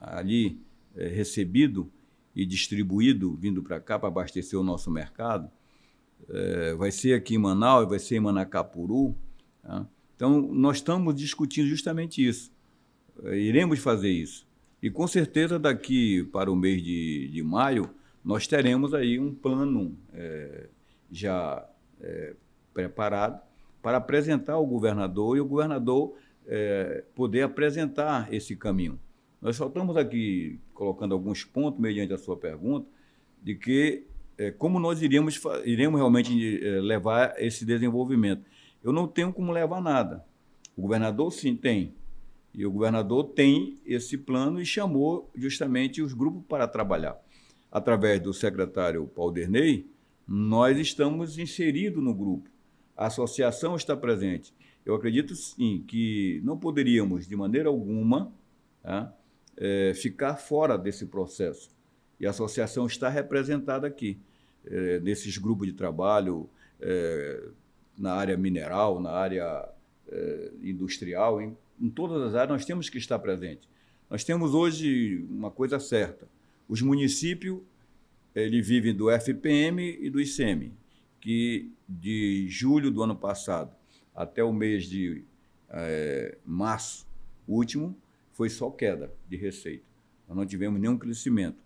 ali é, recebido e distribuído vindo para cá para abastecer o nosso mercado. É, vai ser aqui em Manaus, vai ser em Manacapuru. Tá? Então, nós estamos discutindo justamente isso. É, iremos fazer isso. E com certeza daqui para o mês de, de maio, nós teremos aí um plano é, já é, preparado para apresentar ao governador e o governador é, poder apresentar esse caminho. Nós só estamos aqui colocando alguns pontos, mediante a sua pergunta, de que como nós iríamos, iremos realmente levar esse desenvolvimento. Eu não tenho como levar nada. O governador, sim, tem. E o governador tem esse plano e chamou justamente os grupos para trabalhar. Através do secretário Paulo Derney, nós estamos inseridos no grupo. A associação está presente. Eu acredito, sim, que não poderíamos, de maneira alguma, tá, é, ficar fora desse processo. E a associação está representada aqui, é, nesses grupos de trabalho, é, na área mineral, na área é, industrial, em, em todas as áreas nós temos que estar presente. Nós temos hoje uma coisa certa: os municípios ele vivem do FPM e do ICM, que de julho do ano passado até o mês de é, março último, foi só queda de receita. Nós não tivemos nenhum crescimento.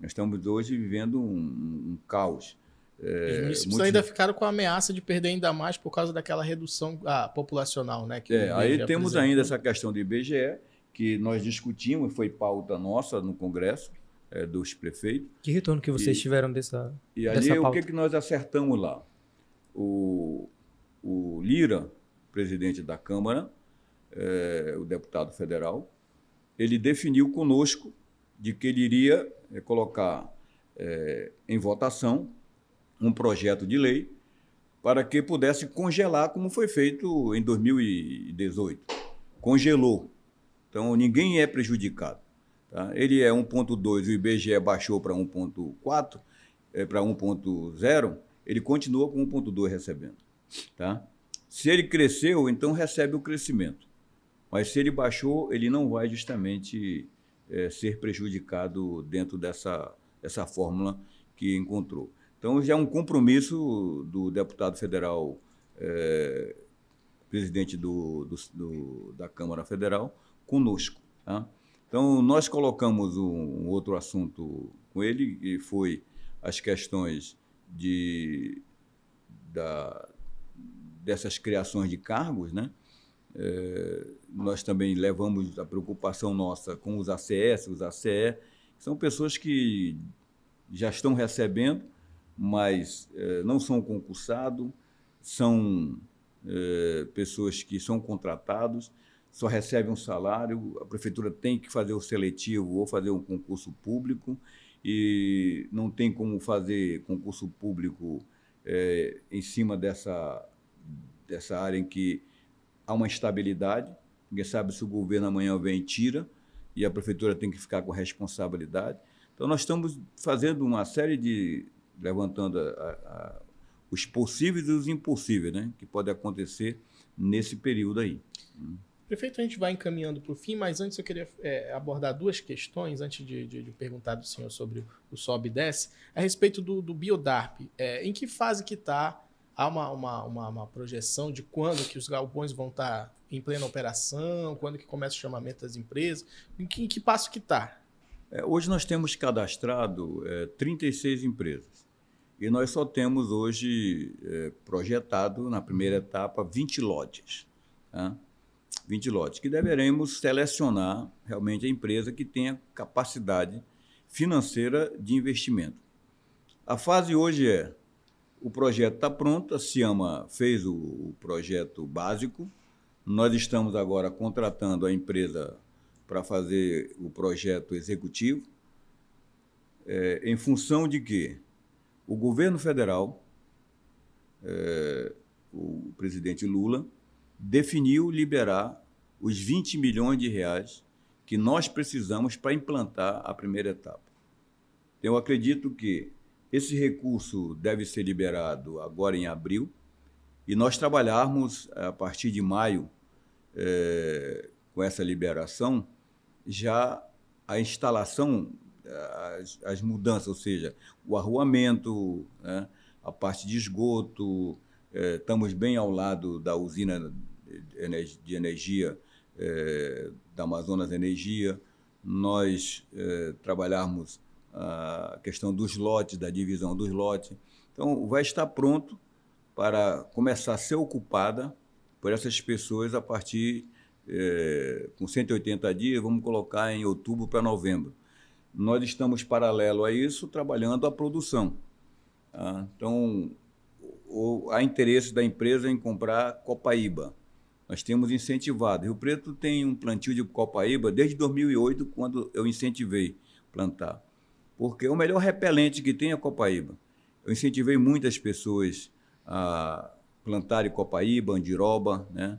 Nós estamos hoje vivendo um, um caos. É, Os municípios muito... ainda ficaram com a ameaça de perder ainda mais por causa daquela redução ah, populacional, né? é, aí temos apresentou. ainda essa questão do IBGE, que nós discutimos, foi pauta nossa no Congresso é, dos prefeitos. Que retorno que vocês e, tiveram dessa E ali o que, que nós acertamos lá? O, o Lira, presidente da Câmara, é, o deputado federal, ele definiu conosco de que ele iria é, colocar é, em votação um projeto de lei para que pudesse congelar, como foi feito em 2018. Congelou. Então, ninguém é prejudicado. Tá? Ele é 1,2, o IBGE baixou para 1,4, é, para 1,0, ele continua com 1,2 recebendo. Tá? Se ele cresceu, então recebe o crescimento. Mas se ele baixou, ele não vai justamente é, ser prejudicado dentro dessa, dessa fórmula que encontrou. Então, já é um compromisso do deputado federal, é, presidente do, do, do, da Câmara Federal, conosco. Tá? Então, nós colocamos um, um, outro assunto com ele, que foi as questões de, da, dessas criações de cargos, né? É, nós também levamos a preocupação nossa com os ACS, os ACE, são pessoas que já estão recebendo, mas é, não são concursados, são é, pessoas que são contratados, só recebem um salário, a prefeitura tem que fazer o seletivo ou fazer um concurso público, e não tem como fazer concurso público é, em cima dessa, dessa área em que há uma instabilidade. Ninguém sabe se o governo amanhã vem e tira, e a prefeitura tem que ficar com responsabilidade. Então, nós estamos fazendo uma série de. Levantando a, a, os possíveis e os impossíveis, né? Que pode acontecer nesse período aí. Prefeito, a gente vai encaminhando para o fim, mas antes eu queria é, abordar duas questões, antes de, de, de, perguntar do senhor sobre o sobe e desce, a respeito do, do Biodarp. É, em que fase que está? Há uma, uma, uma, uma, projeção de quando que os galpões vão estar tá em plena operação, quando que começa o chamamento das empresas? Em que, em que passo que está? É, hoje nós temos cadastrado 36 é, empresas. E nós só temos hoje é, projetado, na primeira etapa, 20 lotes. Tá? 20 lotes, que deveremos selecionar realmente a empresa que tenha capacidade financeira de investimento. A fase hoje é o projeto está pronto, a Ciama fez o, o, projeto básico. Nós estamos agora contratando a empresa para fazer o projeto executivo. É, em função de que o governo federal, é, o presidente Lula, definiu liberar os 20 milhões de reais que nós precisamos para implantar a primeira etapa. Eu acredito que esse recurso deve ser liberado agora em abril e nós trabalharmos a partir de maio é, com essa liberação já a instalação as, as mudanças, ou seja, o arruamento, né, a parte de esgoto, é, estamos bem ao lado da usina de energia é, da Amazonas Energia, nós é, trabalharmos a questão dos lotes, da divisão dos lotes. Então, vai estar pronto para começar a ser ocupada por essas pessoas a partir, é, com 180 dias, vamos colocar em outubro para novembro. Nós estamos, paralelo a isso, trabalhando a produção. Tá? Então, há interesse da empresa em comprar Copaíba. Nós temos incentivado. Rio Preto tem um plantio de Copaíba desde 2008, quando eu incentivei plantar. Porque é o melhor repelente que tem é a Copaíba. Eu incentivei muitas pessoas a plantarem Copaíba, Andiroba, né?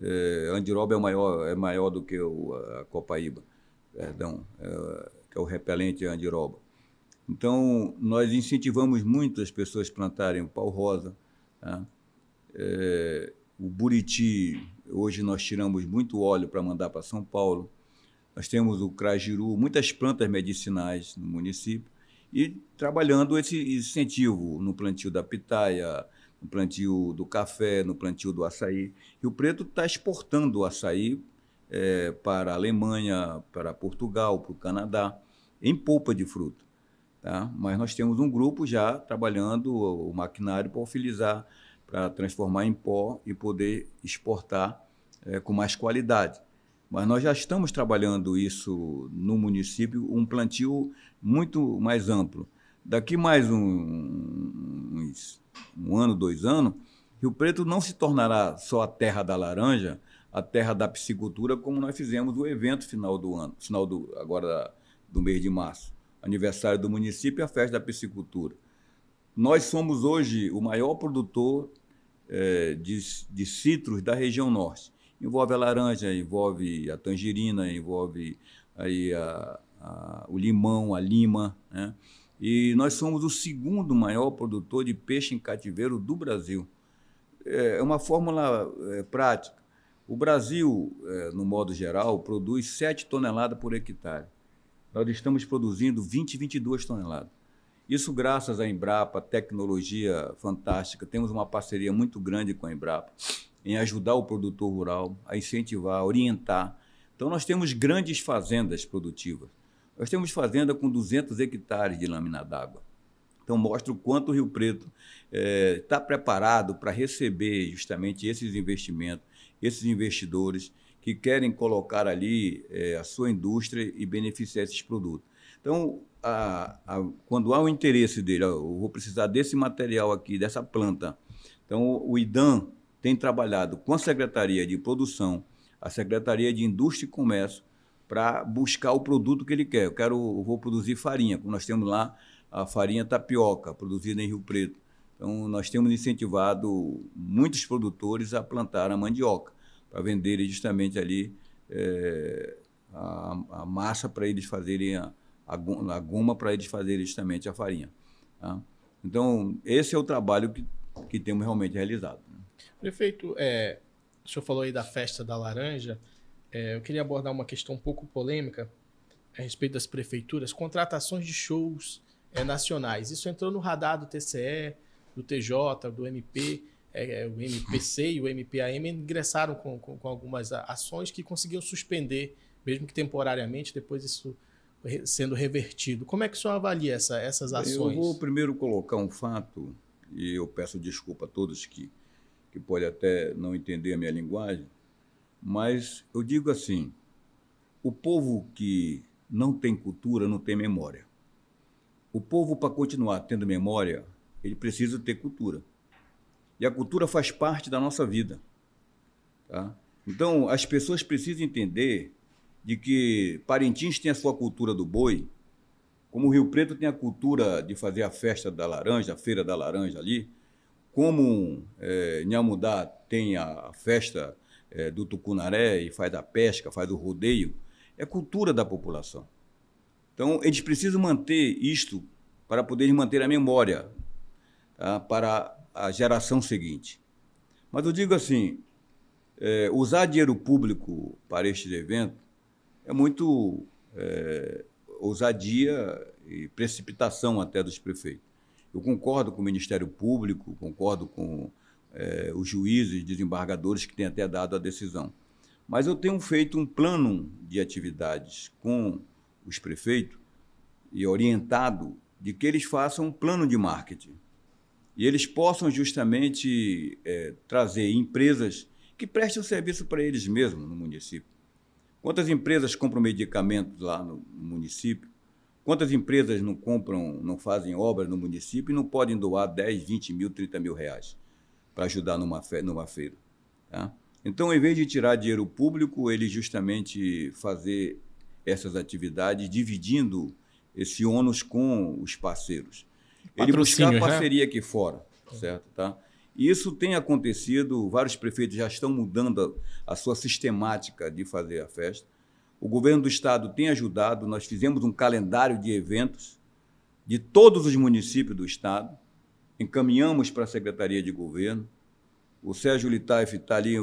É, andiroba é maior, é maior do que o, a Copaíba, perdão, é, que é o repelente Andiroba. Então, nós incentivamos muito as pessoas a plantarem o pau-rosa. Tá? É, o buriti, hoje nós tiramos muito óleo para mandar para São Paulo. Nós temos o crajiru, muitas plantas medicinais no município. E trabalhando esse incentivo no plantio da pitaia, no plantio do café, no plantio do açaí. Rio Preto está exportando o açaí é, para a Alemanha, para Portugal, para o Canadá, em polpa de fruta. Tá? Mas nós temos um grupo já trabalhando o maquinário para utilizar, para transformar em pó e poder exportar é, com mais qualidade. Mas nós já estamos trabalhando isso no município, um plantio muito mais amplo. Daqui mais um, um, um ano, dois anos, Rio Preto não se tornará só a terra da laranja, a terra da piscicultura, como nós fizemos o evento final do ano, final do agora do mês de março aniversário do município e a festa da piscicultura. Nós somos hoje o maior produtor é, de, de citros da região norte. Envolve a laranja, envolve a tangerina, envolve aí a, a, o limão, a lima. Né? E nós somos o segundo maior produtor de peixe em cativeiro do Brasil. É, é uma fórmula é, prática. O Brasil, é, no modo geral, produz 7 toneladas por hectare nós estamos produzindo 20, 22 toneladas. Isso graças à Embrapa, tecnologia fantástica. Temos uma parceria muito grande com a Embrapa em ajudar o produtor rural, a incentivar, a orientar. Então, nós temos grandes fazendas produtivas. Nós temos fazenda com 200 hectares de lâmina d'água. Então, mostra o quanto o Rio Preto está eh, preparado para receber justamente esses investimentos, esses investidores que querem colocar ali é, a sua indústria e beneficiar esses produtos. Então, a, a, quando há o interesse dele, eu vou precisar desse material aqui, dessa planta. Então, o IDAM tem trabalhado com a Secretaria de Produção, a Secretaria de Indústria e Comércio, para buscar o produto que ele quer. Eu quero, eu vou produzir farinha, como nós temos lá a farinha tapioca, produzida em Rio Preto. Então, nós temos incentivado muitos produtores a plantar a mandioca para venderem justamente ali é, a, a, massa para eles fazerem a, a, goma para eles fazerem justamente a farinha. Tá? Então, esse é o trabalho que, que temos realmente realizado. Né? Prefeito, é, o senhor falou aí da festa da laranja. É, eu queria abordar uma questão um pouco polêmica a respeito das prefeituras, contratações de shows é, nacionais. Isso entrou no radar do TCE, do TJ, do MP é, é o MPC e o MPAM ingressaram com, com, com, algumas ações que conseguiam suspender, mesmo que temporariamente, depois isso sendo revertido. Como é que o senhor avalia essa, essas ações? Eu vou primeiro colocar um fato, e eu peço desculpa a todos que, que podem até não entender a minha linguagem, mas eu digo assim: o povo que não tem cultura não tem memória. O povo, para continuar tendo memória, ele precisa ter cultura. E a cultura faz parte da nossa vida. Tá? Então, as pessoas precisam entender de que Parintins tem a sua cultura do boi, como o Rio Preto tem a cultura de fazer a festa da laranja, a feira da laranja ali, como é, Nhamudá tem a festa é, do tucunaré e faz a pesca, faz o rodeio, é cultura da população. Então, eles precisam manter isto para poder manter a memória, tá? para a geração seguinte. Mas eu digo assim, é, usar dinheiro público para este evento é muito. É, ousadia e precipitação até dos prefeitos. Eu concordo com o Ministério Público, concordo com é, os juízes, desembargadores que têm até dado a decisão. Mas eu tenho feito um plano de atividades com os prefeitos e orientado de que eles façam um plano de marketing. E eles possam justamente é, trazer empresas que prestem o serviço para eles mesmos no município. Quantas empresas compram medicamentos lá no município? Quantas empresas não compram, não fazem obras no município e não podem doar 10, 20 mil, 30 mil reais para ajudar numa, fe numa feira? Tá? Então, em vez de tirar dinheiro público, ele justamente fazer essas atividades dividindo esse ônus com os parceiros. Ele buscar né? parceria aqui fora, certo? Tá? E isso tem acontecido, vários prefeitos já estão mudando a, a sua sistemática de fazer a festa. O governo do estado tem ajudado, nós fizemos um calendário de eventos de todos os municípios do estado, encaminhamos para a Secretaria de Governo. O Sérgio Litaif está ali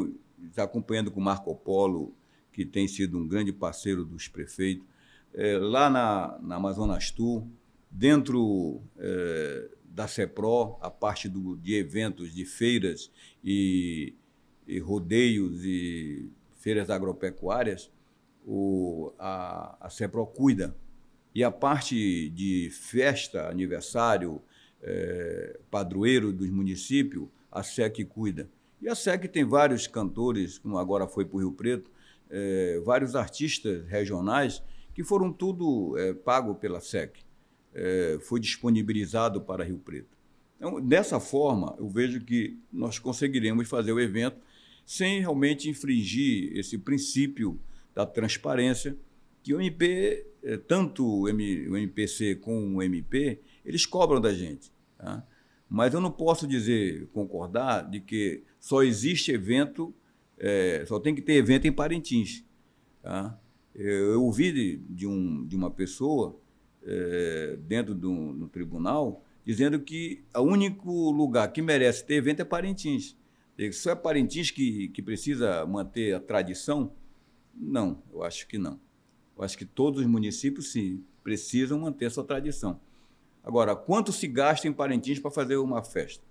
está acompanhando com o Marco Polo, que tem sido um grande parceiro dos prefeitos. É, lá na, na Amazonas Tour, dentro é, da CEPRO, a parte do, de eventos, de feiras e, e rodeios e feiras agropecuárias, o, a, a CEPRO cuida. E a parte de festa, aniversário, é, padroeiro dos municípios, a SEC cuida. E a SEC tem vários cantores, como agora foi para o Rio Preto, é, vários artistas regionais que foram tudo é, pago pela SEC é, foi disponibilizado para Rio Preto. Então, dessa forma, eu vejo que nós conseguiremos fazer o evento sem realmente infringir esse princípio da transparência que o MP, é, tanto o, M, o MPC como o MP, eles cobram da gente. Tá? Mas eu não posso dizer, concordar, de que só existe evento, é, só tem que ter evento em Parintins. Tá? Eu, ouvi de, de, um, de uma pessoa é, dentro do, tribunal, dizendo que o único lugar que merece ter evento é Parintins. Só é Parintins que, que precisa manter a tradição? Não, eu acho que não. Eu acho que todos os municípios, sim, precisam manter a sua tradição. Agora, quanto se gasta em Parintins para fazer uma festa?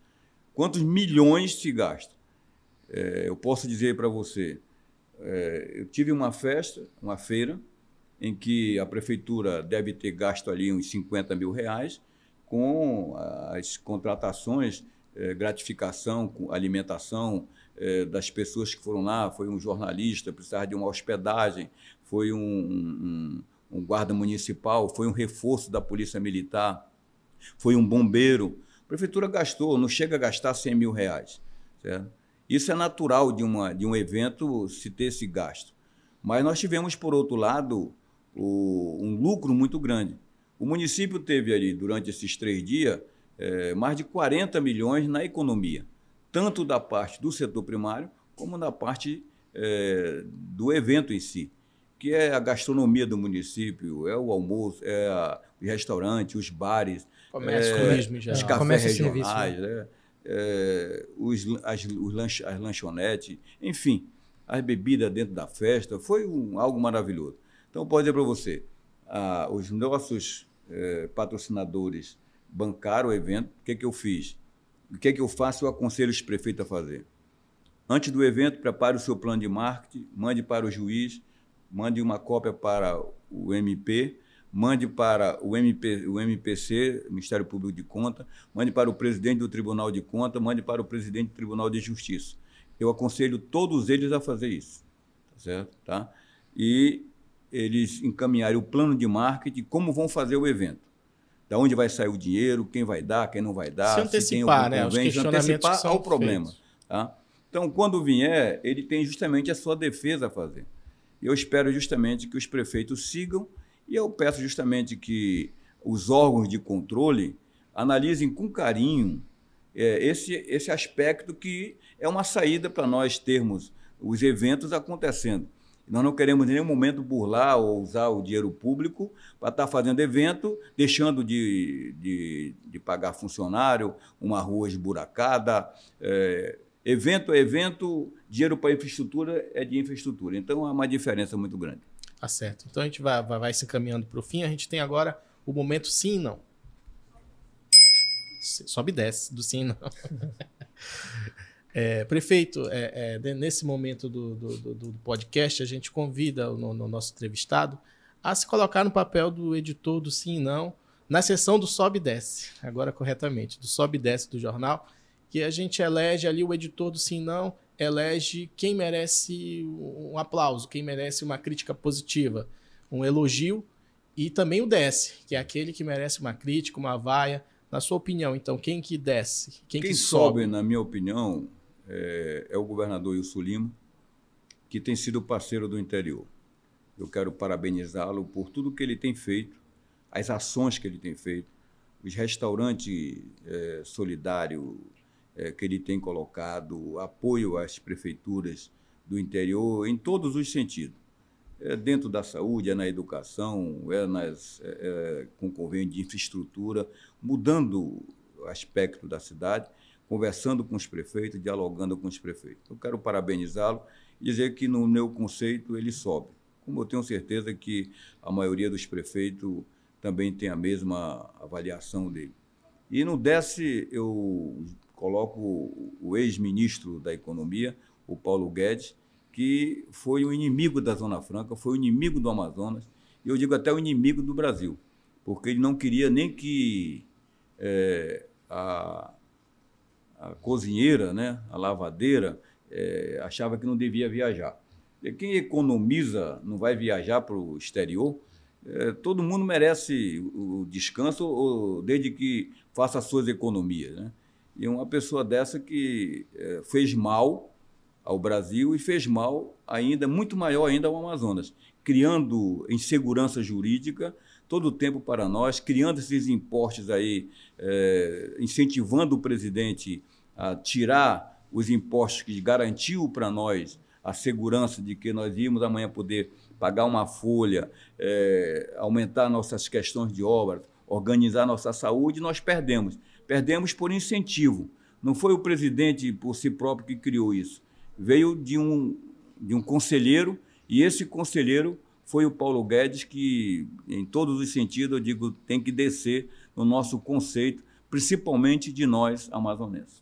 Quantos milhões se gasta? É, eu posso dizer para você, é, eu tive uma festa, uma feira, em que a prefeitura deve ter gasto ali uns 50 mil reais com as contratações, eh, gratificação, alimentação eh, das pessoas que foram lá. Foi um jornalista, precisava de uma hospedagem, foi um, um, um guarda municipal, foi um reforço da polícia militar, foi um bombeiro. A prefeitura gastou, não chega a gastar 100 mil reais. Certo? Isso é natural de, uma, de um evento se ter esse gasto. Mas nós tivemos, por outro lado, o, um lucro muito grande. O município teve ali, durante esses três dias, é, mais de 40 milhões na economia, tanto da parte do setor primário, como da parte é, do evento em si, que é a gastronomia do município, é o almoço, é a, o restaurante, os bares, comércio, é, turismo, os cafés regionais, serviço, né? é, os, as, os lanch, as lanchonetes, enfim, as bebidas dentro da festa, foi um, algo maravilhoso. Então, pode dizer para você, ah, os nossos eh, patrocinadores bancaram o evento, o que, é que eu fiz? O que é que eu faço? Eu aconselho os prefeitos a fazer. Antes do evento, prepare o seu plano de marketing, mande para o juiz, mande uma cópia para o MP, mande para o, MP, o MPC, Ministério Público de Conta, mande para o presidente do Tribunal de Conta, mande para o presidente do Tribunal de Justiça. Eu aconselho todos eles a fazer isso, tá certo? Tá? E eles encaminharem o plano de marketing, como vão fazer o evento. Da onde vai sair o dinheiro, quem vai dar, quem não vai dar, se antecipar, se tem né? Convênio, antecipar ao problema. Tá? Então, quando vier, ele tem justamente a sua defesa a fazer. Eu espero justamente que os prefeitos sigam e eu peço justamente que os órgãos de controle analisem com carinho é, esse, esse aspecto que é uma saída para nós termos os eventos acontecendo. Nós não queremos em nenhum momento burlar ou usar o dinheiro público para estar tá fazendo evento, deixando de, de, de pagar funcionário, uma rua esburacada. É, evento é evento, dinheiro para infraestrutura é de infraestrutura. Então, há uma diferença muito grande. Tá certo. Então a gente vai, vai, vai se encaminhando para o fim. A gente tem agora o momento sim e não. Sobe e desce do sim e não. É, prefeito, é, é, nesse momento do, do, do, podcast, a gente convida o no, no nosso entrevistado a se colocar no papel do editor do Sim e Não, na sessão do Sobe e Desce, agora corretamente, do Sobe e Desce do jornal, que a gente elege ali o editor do Sim e Não, elege quem merece um aplauso, quem merece uma crítica positiva, um elogio, e também o desce, que é aquele que merece uma crítica, uma vaia. Na sua opinião, então, quem que desce? Quem, quem que sobe, sobe, na minha opinião, é, é o governador Wilson Lima, que tem sido parceiro do interior. Eu quero parabenizá-lo por tudo que ele tem feito, as ações que ele tem feito, os restaurantes é, solidários é, que ele tem colocado, apoio às prefeituras do interior em todos os sentidos. É dentro da saúde, é na educação, é, nas, é, é com convênio de infraestrutura, mudando o aspecto da cidade, conversando com os prefeitos, dialogando com os prefeitos. Eu quero parabenizá-lo e dizer que, no meu conceito, ele sobe como eu tenho certeza que a maioria dos prefeitos também tem a mesma avaliação dele. E no desce eu coloco o ex-ministro da Economia, o Paulo Guedes, que foi o inimigo da Zona Franca, foi o inimigo do Amazonas, e eu digo até o inimigo do Brasil, porque ele não queria nem que é, a, a, cozinheira, né, a lavadeira, é, achava que não devia viajar. Quem economiza não vai viajar para o exterior. É, todo mundo merece o descanso desde que faça as suas economias. Né? E uma pessoa dessa que é, fez mal ao Brasil e fez mal ainda, muito maior ainda ao Amazonas, criando insegurança jurídica todo o tempo para nós, criando esses impostos aí, é, incentivando o presidente a tirar os impostos que garantiu para nós a segurança de que nós íamos amanhã poder pagar uma folha, é, aumentar nossas questões de obras, organizar nossa saúde, nós perdemos. Perdemos por incentivo. Não foi o presidente por si próprio que criou isso. Veio de um, de um conselheiro, e esse conselheiro foi o Paulo Guedes, que, em todos os sentidos, eu digo, tem que descer no nosso conceito, principalmente de nós amazonenses.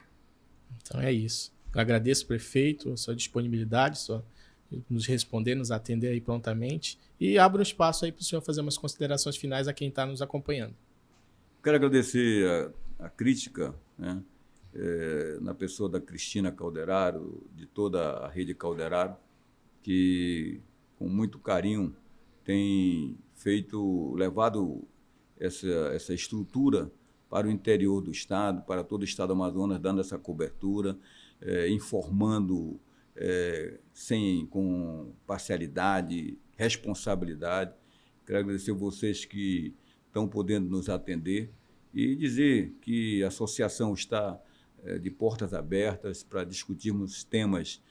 Então é isso. Eu agradeço, prefeito, a sua disponibilidade, sua, nos responder, nos atender aí prontamente. E abro um espaço aí para o senhor fazer umas considerações finais a quem está nos acompanhando. Quero agradecer a, a crítica, né, é, na pessoa da Cristina Calderaro, de toda a rede Calderaro, que com muito carinho tem feito, levado essa, essa estrutura para o interior do estado, para todo o estado do Amazonas, dando essa cobertura é, informando é, sem, com parcialidade, responsabilidade. Quero agradecer vocês que estão podendo nos atender e dizer que a associação está é, de portas abertas para discutirmos temas,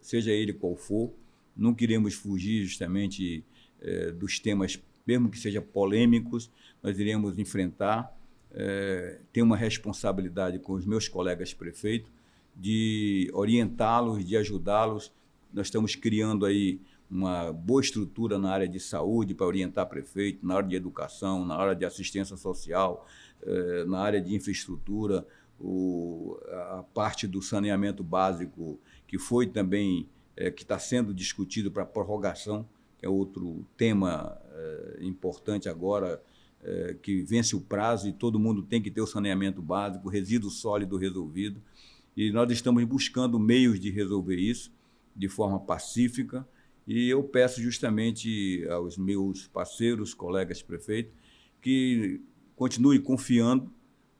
seja ele qual for. Não queremos fugir justamente é, dos temas, mesmo que sejam polêmicos, nós iremos enfrentar. É, tenho uma responsabilidade com os meus colegas prefeitos de orientá-los, de ajudá-los. Nós estamos criando aí uma boa estrutura na área de saúde para orientar prefeito, na área de educação, na área de assistência social, eh, na área de infraestrutura, o, a parte do saneamento básico, que foi também, eh, que está sendo discutido para prorrogação, que é outro tema eh, importante agora, que vence o prazo e todo mundo tem que ter o saneamento básico, resíduo sólido resolvido. E nós estamos buscando meios de resolver isso de forma pacífica. E eu peço justamente aos meus parceiros, colegas prefeitos, que continue confiando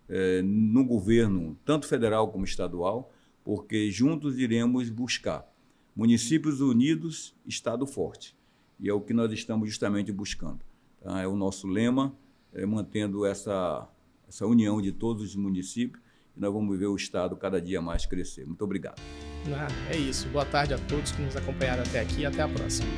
eh, no governo, tanto federal como estadual, porque juntos iremos buscar municípios unidos, Estado forte. E é o que nós estamos justamente buscando. Tá? É o nosso lema, é, mantendo essa, essa união de todos os municípios e nós vamos ver o Estado cada dia mais crescer. Muito obrigado. Ah, é isso. Boa tarde a todos que nos acompanharam até aqui e até a próxima.